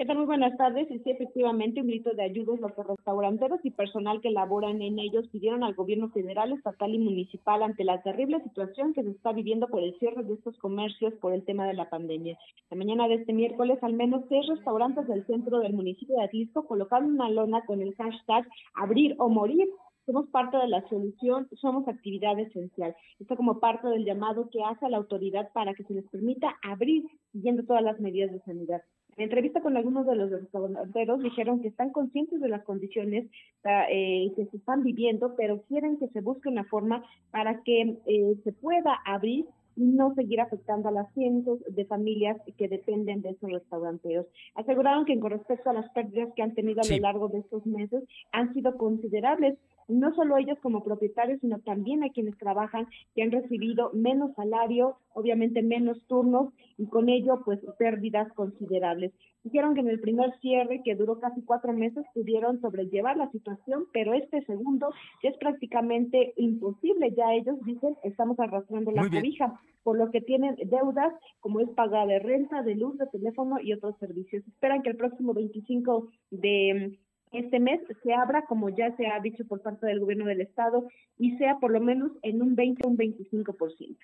¿Qué? Muy buenas tardes. Y sí, efectivamente, un grito de ayuda los restauranteros y personal que laboran en ellos pidieron al gobierno federal, estatal y municipal ante la terrible situación que se está viviendo por el cierre de estos comercios por el tema de la pandemia. La mañana de este miércoles, al menos seis restaurantes del centro del municipio de Atlisco colocaron una lona con el hashtag abrir o morir somos parte de la solución, somos actividad esencial. Esto como parte del llamado que hace a la autoridad para que se les permita abrir siguiendo todas las medidas de sanidad. En entrevista con algunos de los restauranteros dijeron que están conscientes de las condiciones eh, que se están viviendo, pero quieren que se busque una forma para que eh, se pueda abrir y no seguir afectando a las cientos de familias que dependen de esos restauranteros. Aseguraron que con respecto a las pérdidas que han tenido a lo largo de estos meses han sido considerables, no solo ellos como propietarios, sino también a quienes trabajan que han recibido menos salario, obviamente menos turnos y con ello pues pérdidas considerables. Dijeron que en el primer cierre, que duró casi cuatro meses, pudieron sobrellevar la situación, pero este segundo es prácticamente imposible. Ya ellos dicen, estamos arrastrando la cobija, por lo que tienen deudas como es pagar de renta, de luz, de teléfono y otros servicios. Esperan que el próximo 25 de este mes se abra, como ya se ha dicho por parte del gobierno del estado, y sea por lo menos en un 20 o un 25%.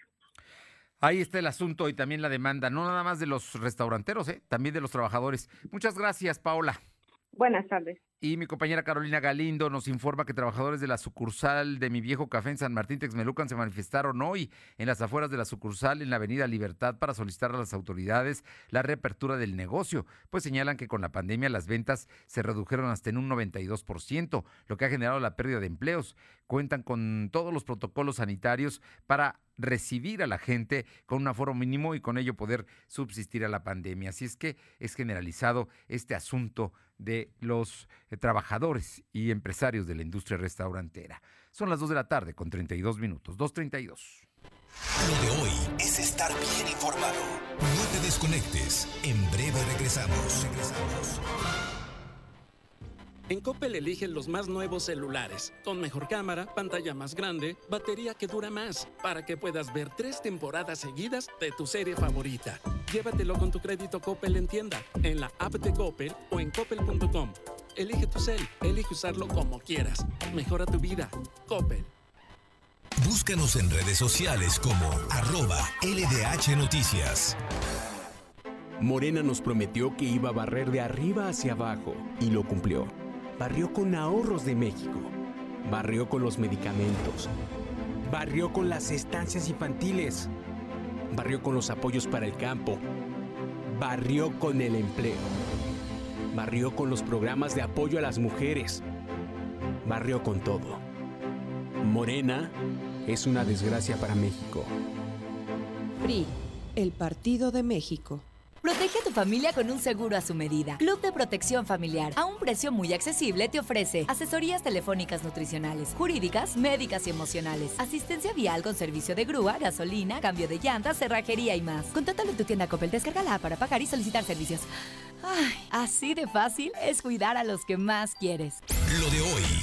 Ahí está el asunto y también la demanda, no nada más de los restauranteros, ¿eh? también de los trabajadores. Muchas gracias, Paola. Buenas tardes. Y mi compañera Carolina Galindo nos informa que trabajadores de la sucursal de Mi Viejo Café en San Martín Texmelucan se manifestaron hoy en las afueras de la sucursal en la Avenida Libertad para solicitar a las autoridades la reapertura del negocio, pues señalan que con la pandemia las ventas se redujeron hasta en un 92%, lo que ha generado la pérdida de empleos. Cuentan con todos los protocolos sanitarios para recibir a la gente con un aforo mínimo y con ello poder subsistir a la pandemia. Así es que es generalizado este asunto de los trabajadores y empresarios de la industria restaurantera. Son las 2 de la tarde con 32 minutos, 2.32. Lo de hoy es estar bien informado. No te desconectes. En breve regresamos. Regresamos. En Coppel eligen los más nuevos celulares, con mejor cámara, pantalla más grande, batería que dura más, para que puedas ver tres temporadas seguidas de tu serie favorita. Llévatelo con tu crédito Coppel en tienda, en la app de Coppel o en coppel.com. Elige tu cel, elige usarlo como quieras. Mejora tu vida. Coppel. Búscanos en redes sociales como arroba LDH Noticias. Morena nos prometió que iba a barrer de arriba hacia abajo y lo cumplió barrió con ahorros de México, barrió con los medicamentos, Barrió con las estancias infantiles. Barrió con los apoyos para el campo. Barrió con el empleo. Barrió con los programas de apoyo a las mujeres. Barrió con todo. Morena es una desgracia para México. PRI, el Partido de México. Protege a tu familia con un seguro a su medida. Club de Protección Familiar, a un precio muy accesible, te ofrece asesorías telefónicas nutricionales, jurídicas, médicas y emocionales, asistencia vial con servicio de grúa, gasolina, cambio de llantas, cerrajería y más. Contáctalo en tu tienda Coppel, descárgala para pagar y solicitar servicios. Ay, así de fácil es cuidar a los que más quieres. Lo de hoy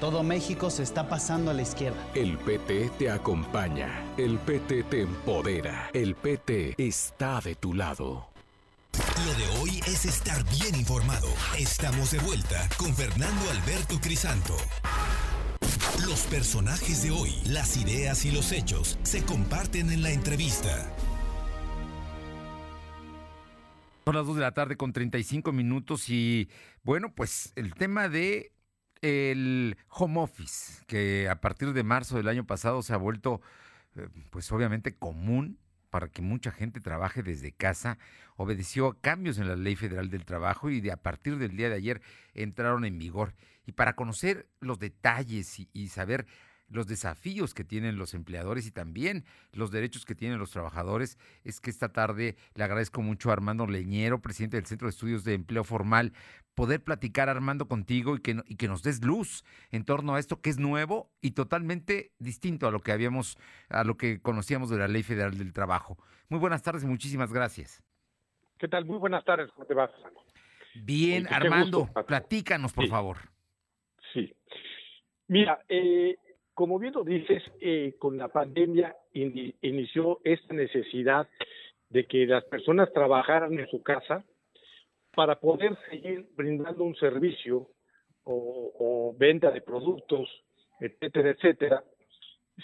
Todo México se está pasando a la izquierda. El PT te acompaña. El PT te empodera. El PT está de tu lado. Lo de hoy es estar bien informado. Estamos de vuelta con Fernando Alberto Crisanto. Los personajes de hoy, las ideas y los hechos se comparten en la entrevista. Son las 2 de la tarde con 35 minutos y bueno, pues el tema de el home office, que a partir de marzo del año pasado se ha vuelto, eh, pues obviamente común para que mucha gente trabaje desde casa, obedeció a cambios en la Ley Federal del Trabajo y de a partir del día de ayer entraron en vigor. Y para conocer los detalles y, y saber los desafíos que tienen los empleadores y también los derechos que tienen los trabajadores, es que esta tarde le agradezco mucho a Armando Leñero, presidente del Centro de Estudios de Empleo Formal, poder platicar, Armando, contigo y que, y que nos des luz en torno a esto que es nuevo y totalmente distinto a lo que habíamos, a lo que conocíamos de la Ley Federal del Trabajo. Muy buenas tardes y muchísimas gracias. ¿Qué tal? Muy buenas tardes, ¿cómo te vas? Bien, Armando, gusto, platícanos, por Sí. favor. Sí. Mira, eh, como bien lo dices, eh, con la pandemia ini- inició esta necesidad de que las personas trabajaran en su casa para poder seguir brindando un servicio o, o venta de productos, etcétera, etcétera,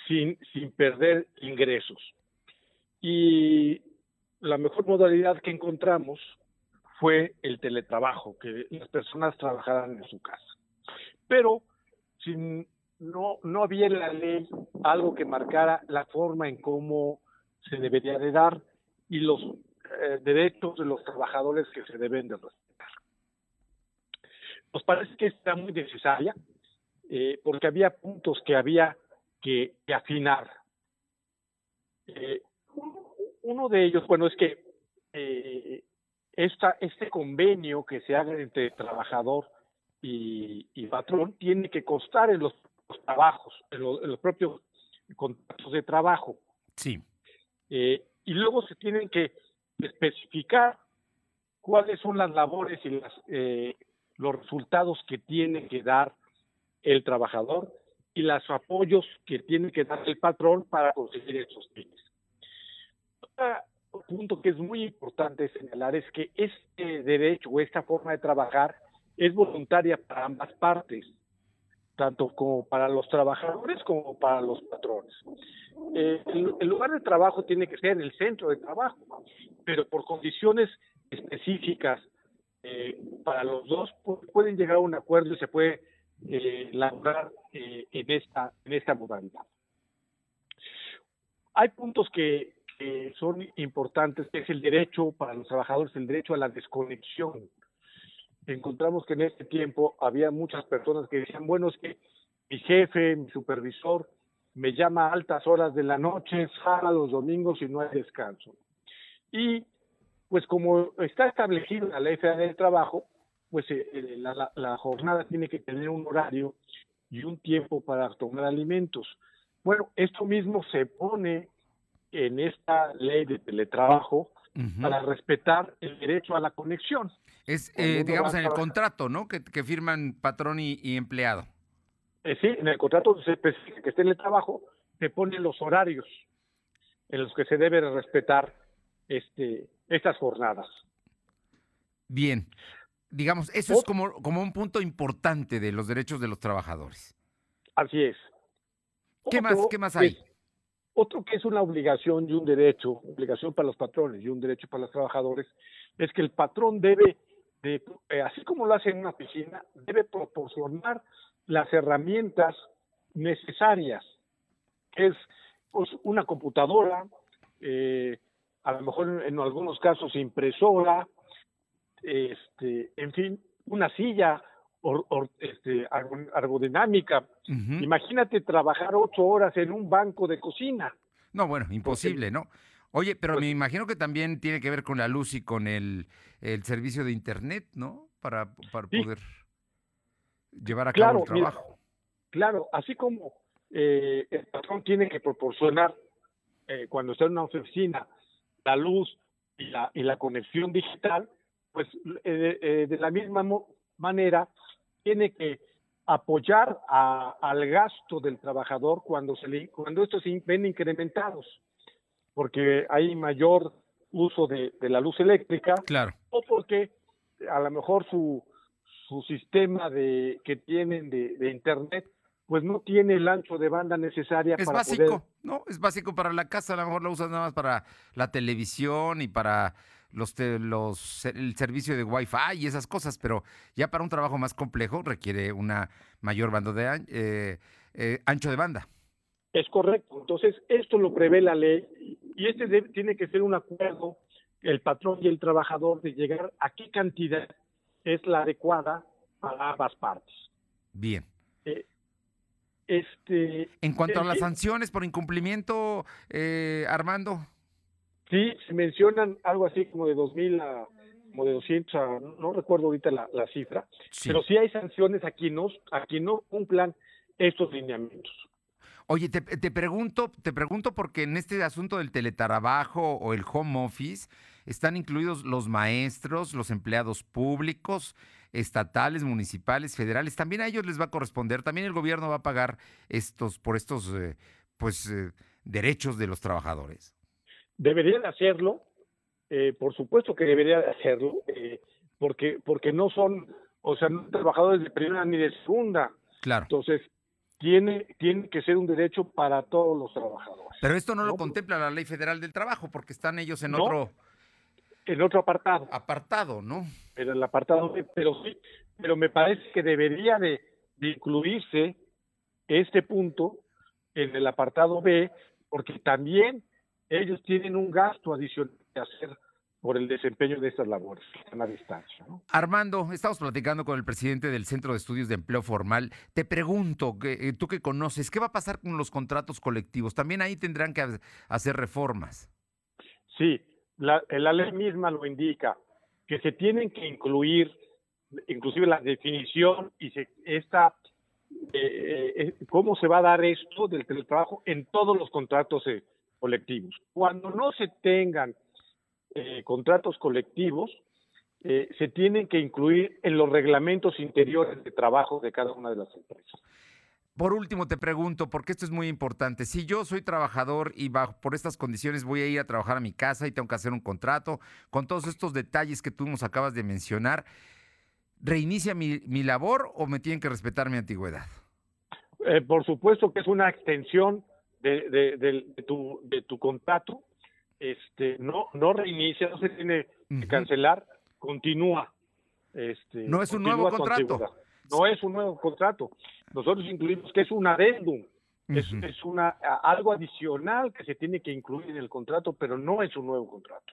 sin, sin perder ingresos. Y la mejor modalidad que encontramos fue el teletrabajo, que las personas trabajaran en su casa. Pero sin, no, no había en la ley algo que marcara la forma en cómo se debería de dar y los eh, derechos de los trabajadores que se deben de respetar. Nos parece que está muy necesaria eh, porque había puntos que había que, afinar. Eh, uno, de ellos, bueno, es que eh, esta, este convenio que se haga entre trabajador y, y patrón tiene que constar en los trabajos, en, lo- en los propios contratos de trabajo. Sí. Eh, y luego se tienen que especificar cuáles son las labores y las, eh, los resultados que tiene que dar el trabajador y los apoyos que tiene que dar el patrón para conseguir esos fines. Otro punto que es muy importante señalar es que este derecho o esta forma de trabajar es voluntaria para ambas partes, tanto como para los trabajadores como para los patrones. Eh, el, lugar de trabajo tiene que ser el centro de trabajo, pero por condiciones específicas eh, para los dos pu- pueden llegar a un acuerdo y se puede eh, eh, en esta en esta modalidad. Hay puntos que, que son importantes, que es el derecho para los trabajadores, el derecho a la desconexión. Encontramos que en este tiempo había muchas personas que decían, bueno, es que mi jefe, mi supervisor, me llama a altas horas de la noche, sábados, domingos y no hay descanso. Y pues como está establecido en la ley federal del trabajo, pues eh, eh, la, la- la jornada tiene que tener un horario y un tiempo para tomar alimentos. Bueno, esto mismo se pone en esta ley de teletrabajo para respetar el derecho a la conexión. Es, eh, digamos, en el contrato, ¿no? Que, firman patrón y, empleado. Eh, sí, en el contrato se especifica que esté en el trabajo, se ponen los horarios en los que se debe respetar este, estas jornadas. Bien, digamos, eso es como, como un punto importante de los derechos de los trabajadores. Así es. ¿Qué más, qué más hay? otro que es una obligación y un derecho, obligación para los patrones y un derecho para los trabajadores, es que el patrón debe, de, eh, así como lo hace en una piscina, debe proporcionar las herramientas necesarias, que es pues, una computadora, eh, a lo mejor en, algunos casos impresora, este, en fin, una silla este, ergodinámica. Imagínate trabajar ocho horas en un banco de cocina. No, bueno, imposible, ¿no? Oye, pero pues me imagino que también tiene que ver con la luz y con el, servicio de Internet, ¿no? Para, para poder llevar a cabo el trabajo. claro, así como eh, el patrón tiene que proporcionar, eh, cuando está en una oficina, la luz y la, y la conexión digital, pues eh, de la misma manera tiene que apoyar al gasto del trabajador cuando se le, cuando estos ven incrementados, porque hay mayor uso de, la luz eléctrica, claro. o porque a lo mejor su, su sistema de que tienen de, internet pues no tiene el ancho de banda necesaria es básico, ¿no? Es básico para la casa, a lo mejor lo usas nada más para la televisión y para los, los, el servicio de Wi-Fi y esas cosas, pero ya para un trabajo más complejo requiere una mayor banda de eh, eh, ancho de banda. Es correcto. Entonces, esto lo prevé la ley y este tiene que ser un acuerdo el patrón y el trabajador de llegar a qué cantidad es la adecuada para ambas partes. Bien. Eh, este, en cuanto a las sanciones por incumplimiento, Armando. Sí, se mencionan algo así como de 2.000 a como de 200, no recuerdo ahorita la, cifra, pero sí hay sanciones a quien, no, a quien no cumplan estos lineamientos. Oye, te, te, pregunto, te pregunto porque en este asunto del teletrabajo o el home office están incluidos los maestros, los empleados públicos, estatales, municipales, federales. También a ellos les va a corresponder, también el gobierno va a pagar estos por estos eh, pues eh, derechos de los trabajadores. Debería de hacerlo, eh, por supuesto que debería de hacerlo, eh, porque, porque no son, o sea, no trabajadores de primera ni de segunda. Claro. Entonces, tiene, tiene que ser un derecho para todos los trabajadores. Pero esto no, lo contempla la Ley Federal del Trabajo, porque están ellos en otro... En otro apartado. Apartado, ¿no? En el apartado B, pero sí, pero me parece que debería de incluirse este punto en el apartado B, porque también ellos tienen un gasto adicional que hacer por el desempeño de estas labores a la distancia. Armando, estamos platicando con el presidente del Centro de Estudios de Empleo Formal. Te pregunto, eh, tú que conoces, ¿qué va a pasar con los contratos colectivos? También ahí tendrán que hacer reformas. Sí, la, la ley misma lo indica, que se tienen que incluir, inclusive la definición y se, esta, eh, eh, cómo se va a dar esto del teletrabajo en todos los contratos colectivos. Cuando no se tengan eh, contratos colectivos, eh, se tienen que incluir en los reglamentos interiores de trabajo de cada una de las empresas. Por último, te pregunto, porque esto es muy importante. Si yo soy trabajador y bajo, por estas condiciones voy a ir a trabajar a mi casa y tengo que hacer un contrato, con todos estos detalles que tú nos acabas de mencionar, ¿reinicia mi, mi labor o me tienen que respetar mi antigüedad? Eh, por supuesto que es una extensión de, de, tu, de tu contrato, este, no, no reinicia, no se tiene que cancelar, continúa. Este, no es un nuevo contrato. No es un nuevo contrato. Nosotros incluimos que es un adendum, es, es una, algo adicional que se tiene que incluir en el contrato, pero no es un nuevo contrato.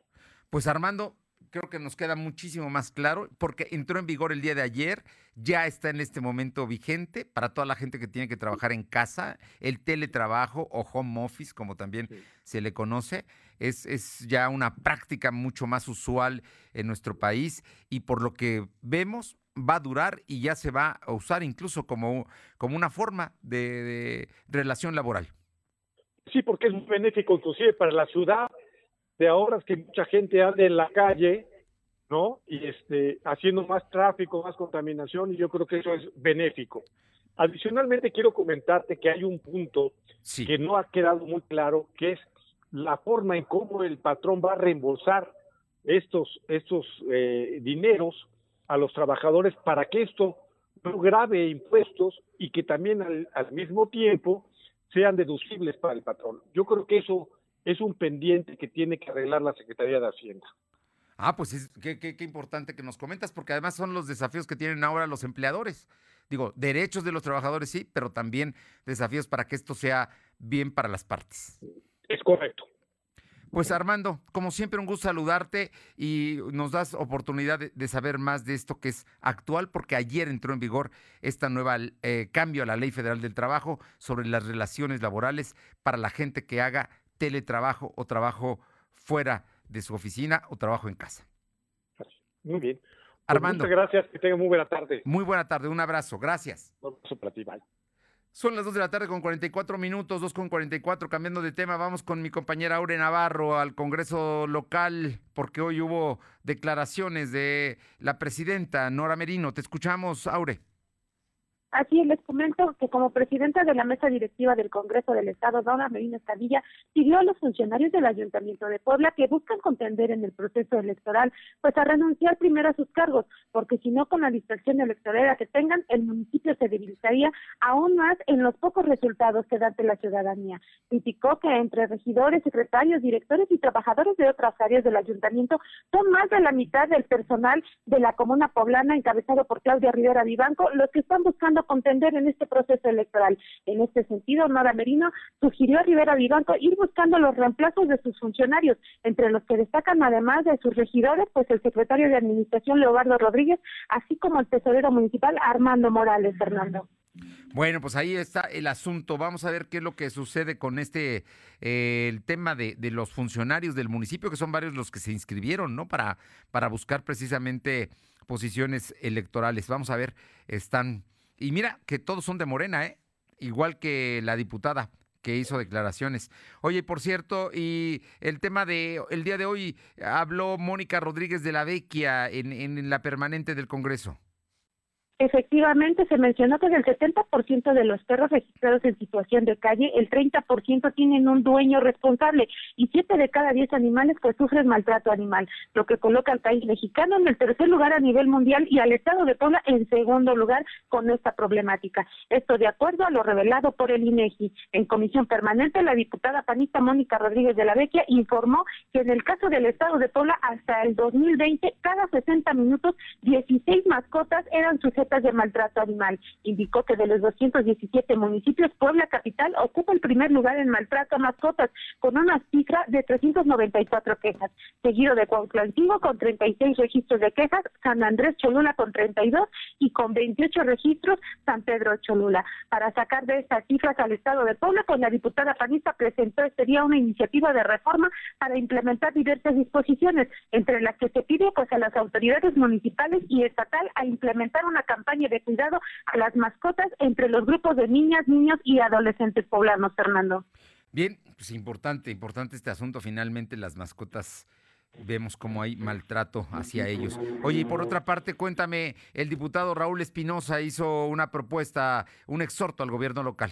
Pues Armando, creo que nos queda muchísimo más claro porque entró en vigor el día de ayer, ya está en este momento vigente para toda la gente que tiene que trabajar en casa, el teletrabajo o home office, como también se le conoce, es, es ya una práctica mucho más usual en nuestro país y por lo que vemos va a durar y ya se va a usar incluso como, como una forma de, de relación laboral. Sí, porque es benéfico inclusive para la ciudad de ahora es que mucha gente ande en la calle, ¿no? Y este, haciendo más tráfico, más contaminación, y yo creo que eso es benéfico. Adicionalmente, quiero comentarte que hay un punto que no ha quedado muy claro, que es la forma en cómo el patrón va a reembolsar estos, estos eh, dineros a los trabajadores para que esto no grave impuestos y que también al, al mismo tiempo sean deducibles para el patrón. Yo creo que eso es un pendiente que tiene que arreglar la Secretaría de Hacienda. Ah, pues es, qué, qué, qué, importante que nos comentas, porque además son los desafíos que tienen ahora los empleadores. Digo, derechos de los trabajadores sí, pero también desafíos para que esto sea bien para las partes. Es correcto. Pues Armando, como siempre un gusto saludarte y nos das oportunidad de, de saber más de esto que es actual, porque ayer entró en vigor esta nueva eh, cambio a la Ley Federal del Trabajo sobre las relaciones laborales para la gente que haga teletrabajo o trabajo fuera de su oficina o trabajo en casa. Muy bien. Pues Armando. Muchas gracias, que tengan muy buena tarde. Muy buena tarde, un abrazo, gracias. Un abrazo para ti, bye. Son las 2 de la tarde con 44 minutos, 2 con 44, cambiando de tema, vamos con mi compañera Aure Navarro al Congreso local, porque hoy hubo declaraciones de la presidenta Nora Merino. Te escuchamos, Aure. Así es, les comento que como presidenta de la mesa directiva del Congreso del Estado, Dona Medina Escadilla, pidió a los funcionarios del Ayuntamiento de Puebla que buscan contender en el proceso electoral, pues a renunciar primero a sus cargos, porque si no, con la distracción electoral que tengan, el municipio se debilitaría aún más en los pocos resultados que da ante la ciudadanía. Criticó que entre regidores, secretarios, directores y trabajadores de otras áreas del ayuntamiento son más de la mitad del personal de la comuna poblana, encabezado por Claudia Rivera Vivanco, los que están buscando contender en este proceso electoral. En este sentido, Nora Merino sugirió a Rivera Vivanco ir buscando los reemplazos de sus funcionarios, entre los que destacan además de sus regidores, pues el secretario de Administración Leobardo Rodríguez, así como el tesorero municipal Armando Morales, Fernando. Bueno, pues ahí está el asunto. Vamos a ver qué es lo que sucede con este, eh, el tema de, de, los funcionarios del municipio, que son varios los que se inscribieron, ¿no? Para, para buscar precisamente posiciones electorales. Vamos a ver, están y mira que todos son de Morena, ¿eh? Igual que la diputada que hizo declaraciones. Oye, por cierto, y el tema de el día de hoy habló Mónica Rodríguez de la Vecchia en, en la permanente del Congreso. Efectivamente, se mencionó que del 70% de los perros registrados en situación de calle, el 30% tienen un dueño responsable y 7 de cada 10 animales pues sufren maltrato animal, lo que coloca al país mexicano en el tercer lugar a nivel mundial y al estado de Puebla en segundo lugar con esta problemática. Esto de acuerdo a lo revelado por el INEGI. En comisión permanente, la diputada panista Mónica Rodríguez de la Vecchia informó que en el caso del estado de Puebla hasta el 2020, cada 60 minutos, 16 mascotas eran sujetas de maltrato animal. Indicó que de los 217 municipios, Puebla Capital ocupa el primer lugar en maltrato a mascotas, con una cifra de 394 quejas, seguido de Cuautla Antiguo con 36 registros de quejas, San Andrés Cholula con 32 y con 28 registros San Pedro Cholula. Para sacar de estas cifras al Estado de Puebla, pues la diputada panista presentó este día una iniciativa de reforma para implementar diversas disposiciones, entre las que se pide pues a las autoridades municipales y estatal a implementar una campaña campaña de cuidado a las mascotas entre los grupos de niñas, niños y adolescentes poblanos, Fernando. Bien, pues importante, importante este asunto. Finalmente las mascotas vemos cómo hay maltrato hacia ellos. Oye, y por otra parte, cuéntame, el diputado Raúl Espinosa hizo una propuesta, un exhorto al gobierno local.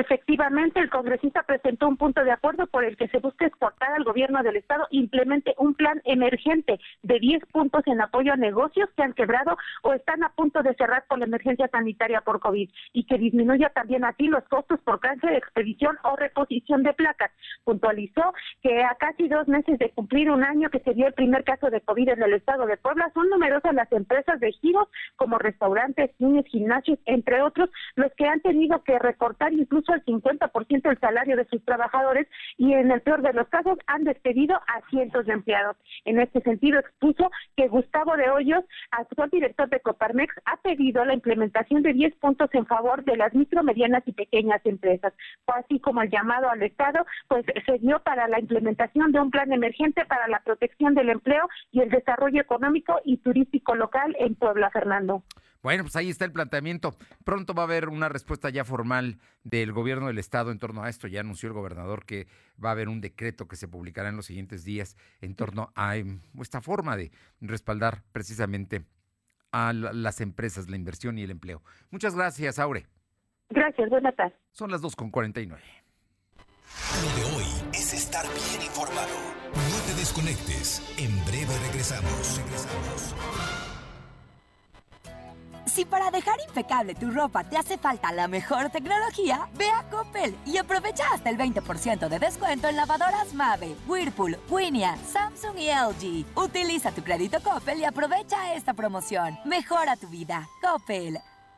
Efectivamente, el congresista presentó un punto de acuerdo por el que se busca exportar al gobierno del Estado implemente un plan emergente de 10 puntos en apoyo a negocios que han quebrado o están a punto de cerrar por la emergencia sanitaria por COVID y que disminuya también así los costos por cáncer, expedición o reposición de placas. Puntualizó que a casi dos meses de cumplir un año que se dio el primer caso de COVID en el Estado de Puebla, son numerosas las empresas de giros como restaurantes, cines, gimnasios, entre otros, los que han tenido que recortar incluso al 50% del salario de sus trabajadores y en el peor de los casos han despedido a cientos de empleados. En este sentido expuso que Gustavo de Hoyos, actual director de Coparmex, ha pedido la implementación de 10 puntos en favor de las micro, medianas y pequeñas empresas, así como el llamado al Estado, pues se dio para la implementación de un plan emergente para la protección del empleo y el desarrollo económico y turístico local en Puebla, Fernando. Bueno, pues ahí está el planteamiento. Pronto va a haber una respuesta ya formal del gobierno del estado en torno a esto. Ya anunció el gobernador que va a haber un decreto que se publicará en los siguientes días en torno a em, esta forma de respaldar precisamente a las empresas, la inversión y el empleo. Muchas gracias, Aure. Gracias, buenas tardes. Son las 2.49. Lo de hoy es estar bien informado. No te desconectes. En breve regresamos. Regresamos. Si para dejar impecable tu ropa te hace falta la mejor tecnología, ve a Coppel y aprovecha hasta el 20% de descuento en lavadoras Mave, Whirlpool, Winia, Samsung y LG. Utiliza tu crédito Coppel y aprovecha esta promoción. Mejora tu vida. Coppel.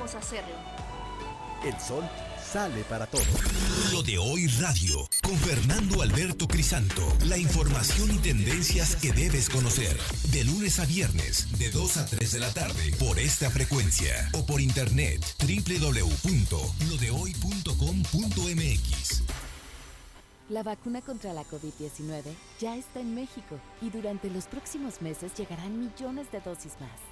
hacerlo. El sol sale para todos. Lo de hoy radio, con Fernando Alberto Crisanto. La información y tendencias que debes conocer. De lunes a viernes, de 2 a 3 de la tarde, por esta frecuencia. O por internet, www.lodehoy.com.mx. La vacuna contra la COVID-19 ya está en México y durante los próximos meses llegarán millones de dosis más.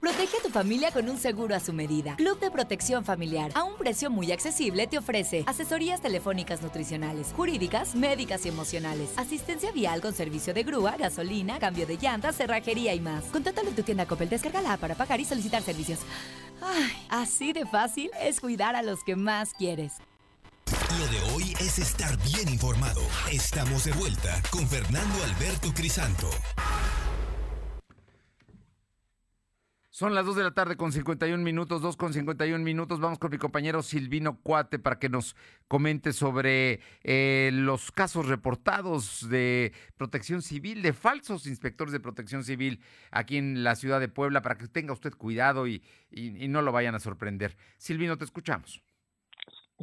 Protege a tu familia con un seguro a su medida. Club de Protección Familiar, a un precio muy accesible, te ofrece asesorías telefónicas nutricionales, jurídicas, médicas y emocionales, asistencia vial con servicio de grúa, gasolina, cambio de llantas, cerrajería y más. Contáctalo en tu tienda Coppel, descárgala para pagar y solicitar servicios. Ay, así de fácil es cuidar a los que más quieres. Lo de hoy es estar bien informado. Estamos de vuelta con Fernando Alberto Crisanto. Son las 2 de la tarde con 51 minutos, 2 con 51 minutos. Vamos con mi compañero Silvino Cuate para que nos comente sobre eh, los casos reportados de protección civil, de falsos inspectores de protección civil aquí en la ciudad de Puebla, para que tenga usted cuidado y, y no lo vayan a sorprender. Silvino, te escuchamos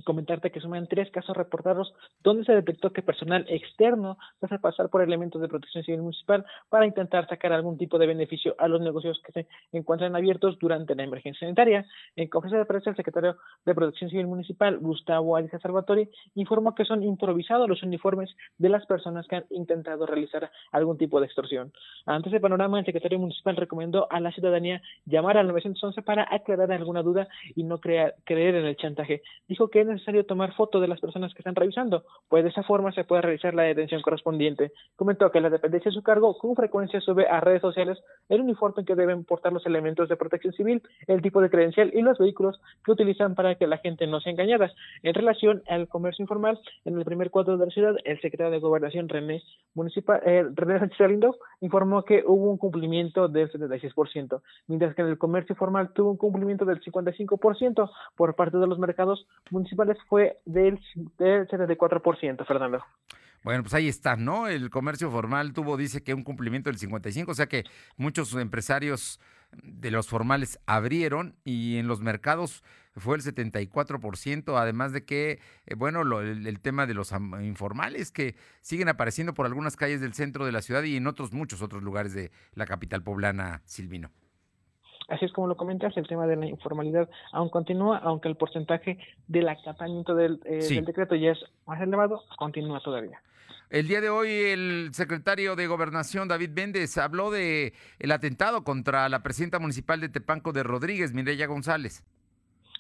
comentarte que suman tres casos reportados donde se detectó que personal externo se hace pasar por elementos de protección civil municipal para intentar sacar algún tipo de beneficio a los negocios que se encuentran abiertos durante la emergencia sanitaria. En conferencia de prensa, el secretario de Protección Civil Municipal, Gustavo Alicia Salvatori, informó que son improvisados los uniformes de las personas que han intentado realizar algún tipo de extorsión. Ante ese panorama, el secretario municipal recomendó a la ciudadanía llamar al 911 para aclarar alguna duda y no creer en el chantaje. Dijo que necesario tomar foto de las personas que están revisando, pues de esa forma se puede realizar la detención correspondiente. Comentó que la dependencia de su cargo con frecuencia sube a redes sociales el uniforme que deben portar los elementos de protección civil, el tipo de credencial y los vehículos que utilizan para que la gente no sea engañada. En relación al comercio informal, en el primer cuadro de la ciudad, el secretario de Gobernación René Municipal, eh, René Sánchez informó que hubo un cumplimiento del 76%, mientras que en el comercio formal tuvo un cumplimiento del 55% por parte de los mercados municipales fue del, del 74%, Fernando. Bueno, pues ahí está, ¿no? El comercio formal tuvo, dice que un cumplimiento del 55, o sea que muchos empresarios de los formales abrieron y en los mercados fue el 74%, además de que, eh, bueno, el, tema de los informales que siguen apareciendo por algunas calles del centro de la ciudad y en otros, muchos otros lugares de la capital poblana, Silvino. Así es como lo comentas, el tema de la informalidad aún continúa, aunque el porcentaje del acatamiento del, eh, del decreto ya es más elevado, continúa todavía. El día de hoy el secretario de Gobernación David Méndez habló de el atentado contra la presidenta municipal de Tepanco de Rodríguez, Mireya González.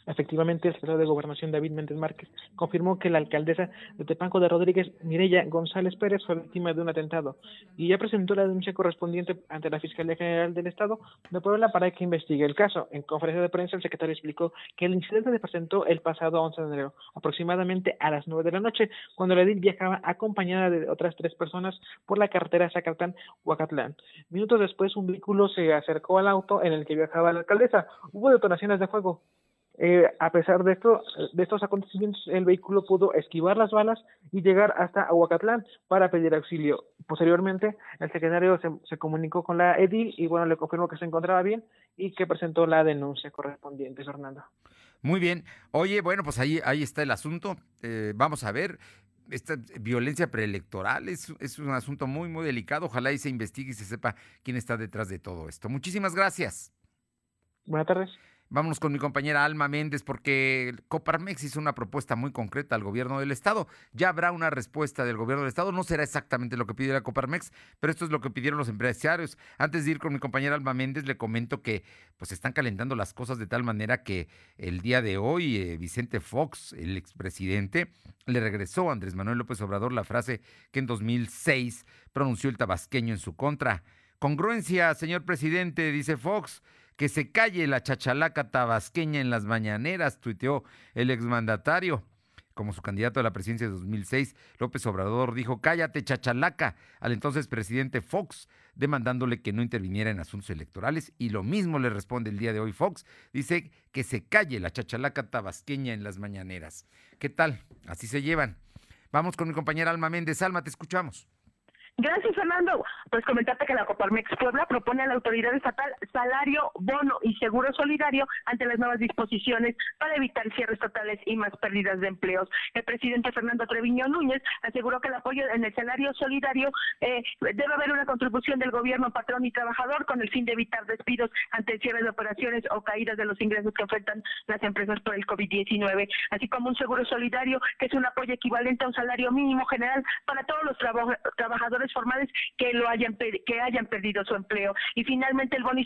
Efectivamente, el secretario de Gobernación David Méndez Márquez confirmó que la alcaldesa de Tepanco de Rodríguez, Mireya González Pérez, fue víctima de un atentado y ya presentó la denuncia correspondiente ante la Fiscalía General del Estado de Puebla para que investigue el caso. En conferencia de prensa, el secretario explicó que el incidente se presentó el pasado 11 de enero, aproximadamente a las 9 de la noche, cuando la edil viajaba acompañada de otras tres personas por la carretera Zacatán-Huacatlán. Minutos después, un vehículo se acercó al auto en el que viajaba la alcaldesa. Hubo detonaciones de fuego. Eh, a pesar de esto, de estos acontecimientos, el vehículo pudo esquivar las balas y llegar hasta Aguacatlán para pedir auxilio. Posteriormente, el secretario se, se, comunicó con la EDI y bueno, le confirmó que se encontraba bien y que presentó la denuncia correspondiente, Fernando. Muy bien. Oye, bueno, pues ahí, ahí está el asunto. Eh, vamos a ver. Esta violencia preelectoral es, es un asunto muy, muy delicado. Ojalá y se investigue y se sepa quién está detrás de todo esto. Muchísimas gracias. Buenas tardes. Vámonos con mi compañera Alma Méndez porque Coparmex hizo una propuesta muy concreta al gobierno del estado. Ya habrá una respuesta del gobierno del estado. No será exactamente lo que pidió la Coparmex, pero esto es lo que pidieron los empresarios. Antes de ir con mi compañera Alma Méndez, le comento que pues están calentando las cosas de tal manera que el día de hoy eh, Vicente Fox, el expresidente, le regresó a Andrés Manuel López Obrador la frase que en 2006 pronunció el tabasqueño en su contra. Congruencia, señor presidente, dice Fox que se calle la chachalaca tabasqueña en las mañaneras, tuiteó el exmandatario. Como su candidato a la presidencia de 2006, López Obrador dijo, cállate chachalaca al entonces presidente Fox, demandándole que no interviniera en asuntos electorales. Y lo mismo le responde el día de hoy Fox, dice que se calle la chachalaca tabasqueña en las mañaneras. ¿Qué tal? Así se llevan. Vamos con mi compañera Alma Méndez. Alma, te escuchamos. Gracias, Fernando. Pues comentarte que la Coparmex Puebla propone a la autoridad estatal salario, bono y seguro solidario ante las nuevas disposiciones para evitar cierres totales y más pérdidas de empleos. El presidente Fernando Treviño Núñez aseguró que el apoyo en el salario solidario eh, debe haber una contribución del gobierno, patrón y trabajador con el fin de evitar despidos ante el cierre de operaciones o caídas de los ingresos que afectan las empresas por el COVID-19, así como un seguro solidario que es un apoyo equivalente a un salario mínimo general para todos los trabajadores formales que lo hayan que hayan perdido su empleo. Y finalmente el bono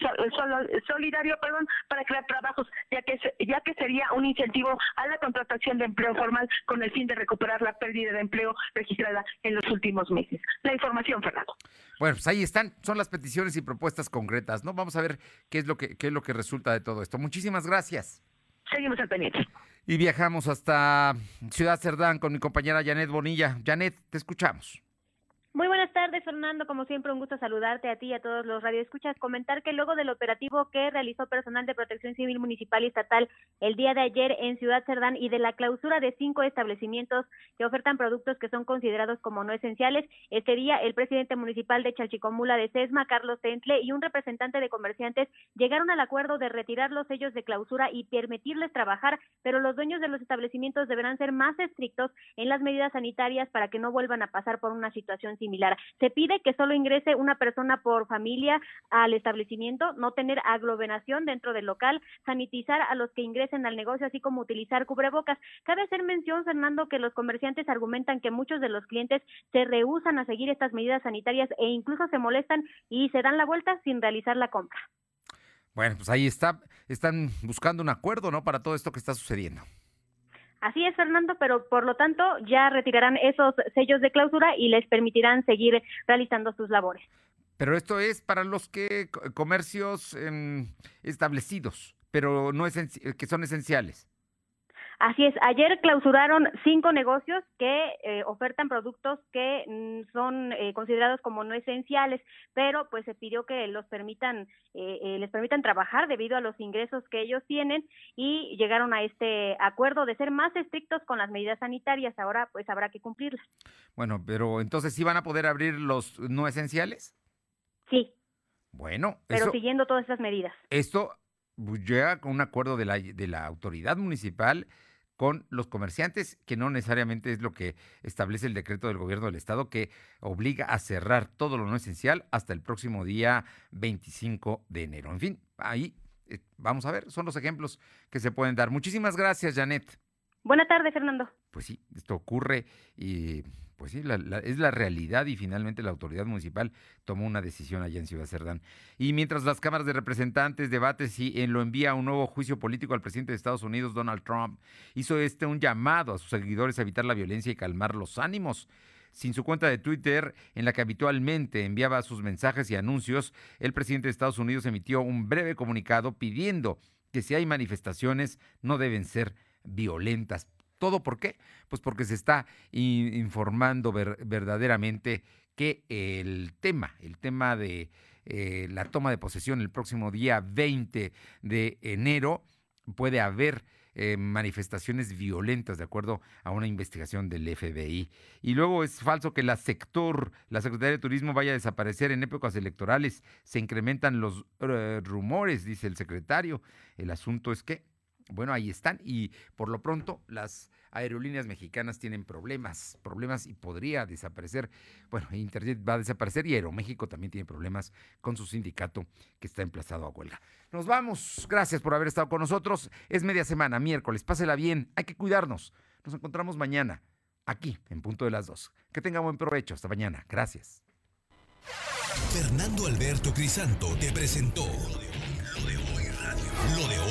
solidario perdón para crear trabajos ya que ya que sería un incentivo a la contratación de empleo formal con el fin de recuperar la pérdida de empleo registrada en los últimos meses. La información Fernando. Bueno pues ahí están son las peticiones y propuestas concretas no vamos a ver qué es lo que qué es lo que resulta de todo esto. Muchísimas gracias. Seguimos al pendiente. Y viajamos hasta Ciudad Cerdán con mi compañera Janet Bonilla. Janet, te escuchamos. Buenas tardes, Fernando. Como siempre, un gusto saludarte a ti y a todos los radioescuchas. Comentar que luego del operativo que realizó personal de protección civil municipal y estatal el día de ayer en Ciudad Cerdán y de la clausura de cinco establecimientos que ofertan productos que son considerados como no esenciales, este día el presidente municipal de Chalchicomula de Sesma, Carlos Tentle, y un representante de comerciantes llegaron al acuerdo de retirar los sellos de clausura y permitirles trabajar, pero los dueños de los establecimientos deberán ser más estrictos en las medidas sanitarias para que no vuelvan a pasar por una situación similar. Se pide que solo ingrese una persona por familia al establecimiento, no tener aglomeración dentro del local, sanitizar a los que ingresen al negocio, así como utilizar cubrebocas. Cabe hacer mención, Fernando, que los comerciantes argumentan que muchos de los clientes se rehusan a seguir estas medidas sanitarias e incluso se molestan y se dan la vuelta sin realizar la compra. Bueno, pues ahí está, están buscando un acuerdo, ¿no? Para todo esto que está sucediendo. Así es, Fernando, pero por lo tanto ya retirarán esos sellos de clausura y les permitirán seguir realizando sus labores. Pero esto es para los que comercios em, establecidos, pero no que son esenciales. Así es, ayer clausuraron cinco negocios que eh, ofertan productos que mm, son eh, considerados como no esenciales, pero pues se pidió que los permitan, eh, les permitan trabajar debido a los ingresos que ellos tienen y llegaron a este acuerdo de ser más estrictos con las medidas sanitarias. Ahora pues habrá que cumplirlas. Bueno, pero entonces sí van a poder abrir los no esenciales. Sí. Bueno, pero siguiendo todas esas medidas. Esto llega con un acuerdo de la, de la autoridad municipal con los comerciantes, que no necesariamente es lo que establece el decreto del gobierno del estado que obliga a cerrar todo lo no esencial hasta el próximo día 25 de enero. En fin, ahí eh, vamos a ver, son los ejemplos que se pueden dar. Muchísimas gracias, Janet. Buenas tardes, Fernando. Pues sí, esto ocurre y pues sí, es la realidad y finalmente la autoridad municipal tomó una decisión allá en Ciudad Cerdán. Y mientras las cámaras de representantes debaten si lo envía un nuevo juicio político al presidente de Estados Unidos, Donald Trump, hizo este un llamado a sus seguidores a evitar la violencia y calmar los ánimos. Sin su cuenta de Twitter, en la que habitualmente enviaba sus mensajes y anuncios, el presidente de Estados Unidos emitió un breve comunicado pidiendo que si hay manifestaciones no deben ser violentas. ¿Todo por qué? Pues porque se está informando verdaderamente que el tema, el tema de eh, la toma de posesión el próximo día 20 de enero, puede haber eh, manifestaciones violentas, de acuerdo a una investigación del FBI. Y luego es falso que la sector, la Secretaría de Turismo vaya a desaparecer en épocas electorales. Se incrementan los eh, rumores, dice el secretario. El asunto es que, bueno, ahí están. Y por lo pronto, las aerolíneas mexicanas tienen problemas, problemas y podría desaparecer. Bueno, Internet va a desaparecer y Aeroméxico también tiene problemas con su sindicato que está emplazado a huelga. Nos vamos. Gracias por haber estado con nosotros. Es media semana, miércoles. Pásela bien. Hay que cuidarnos. Nos encontramos mañana aquí en punto de las dos. Que tenga buen provecho. Hasta mañana. Gracias. Fernando Alberto Crisanto te presentó lo de hoy. Lo de hoy.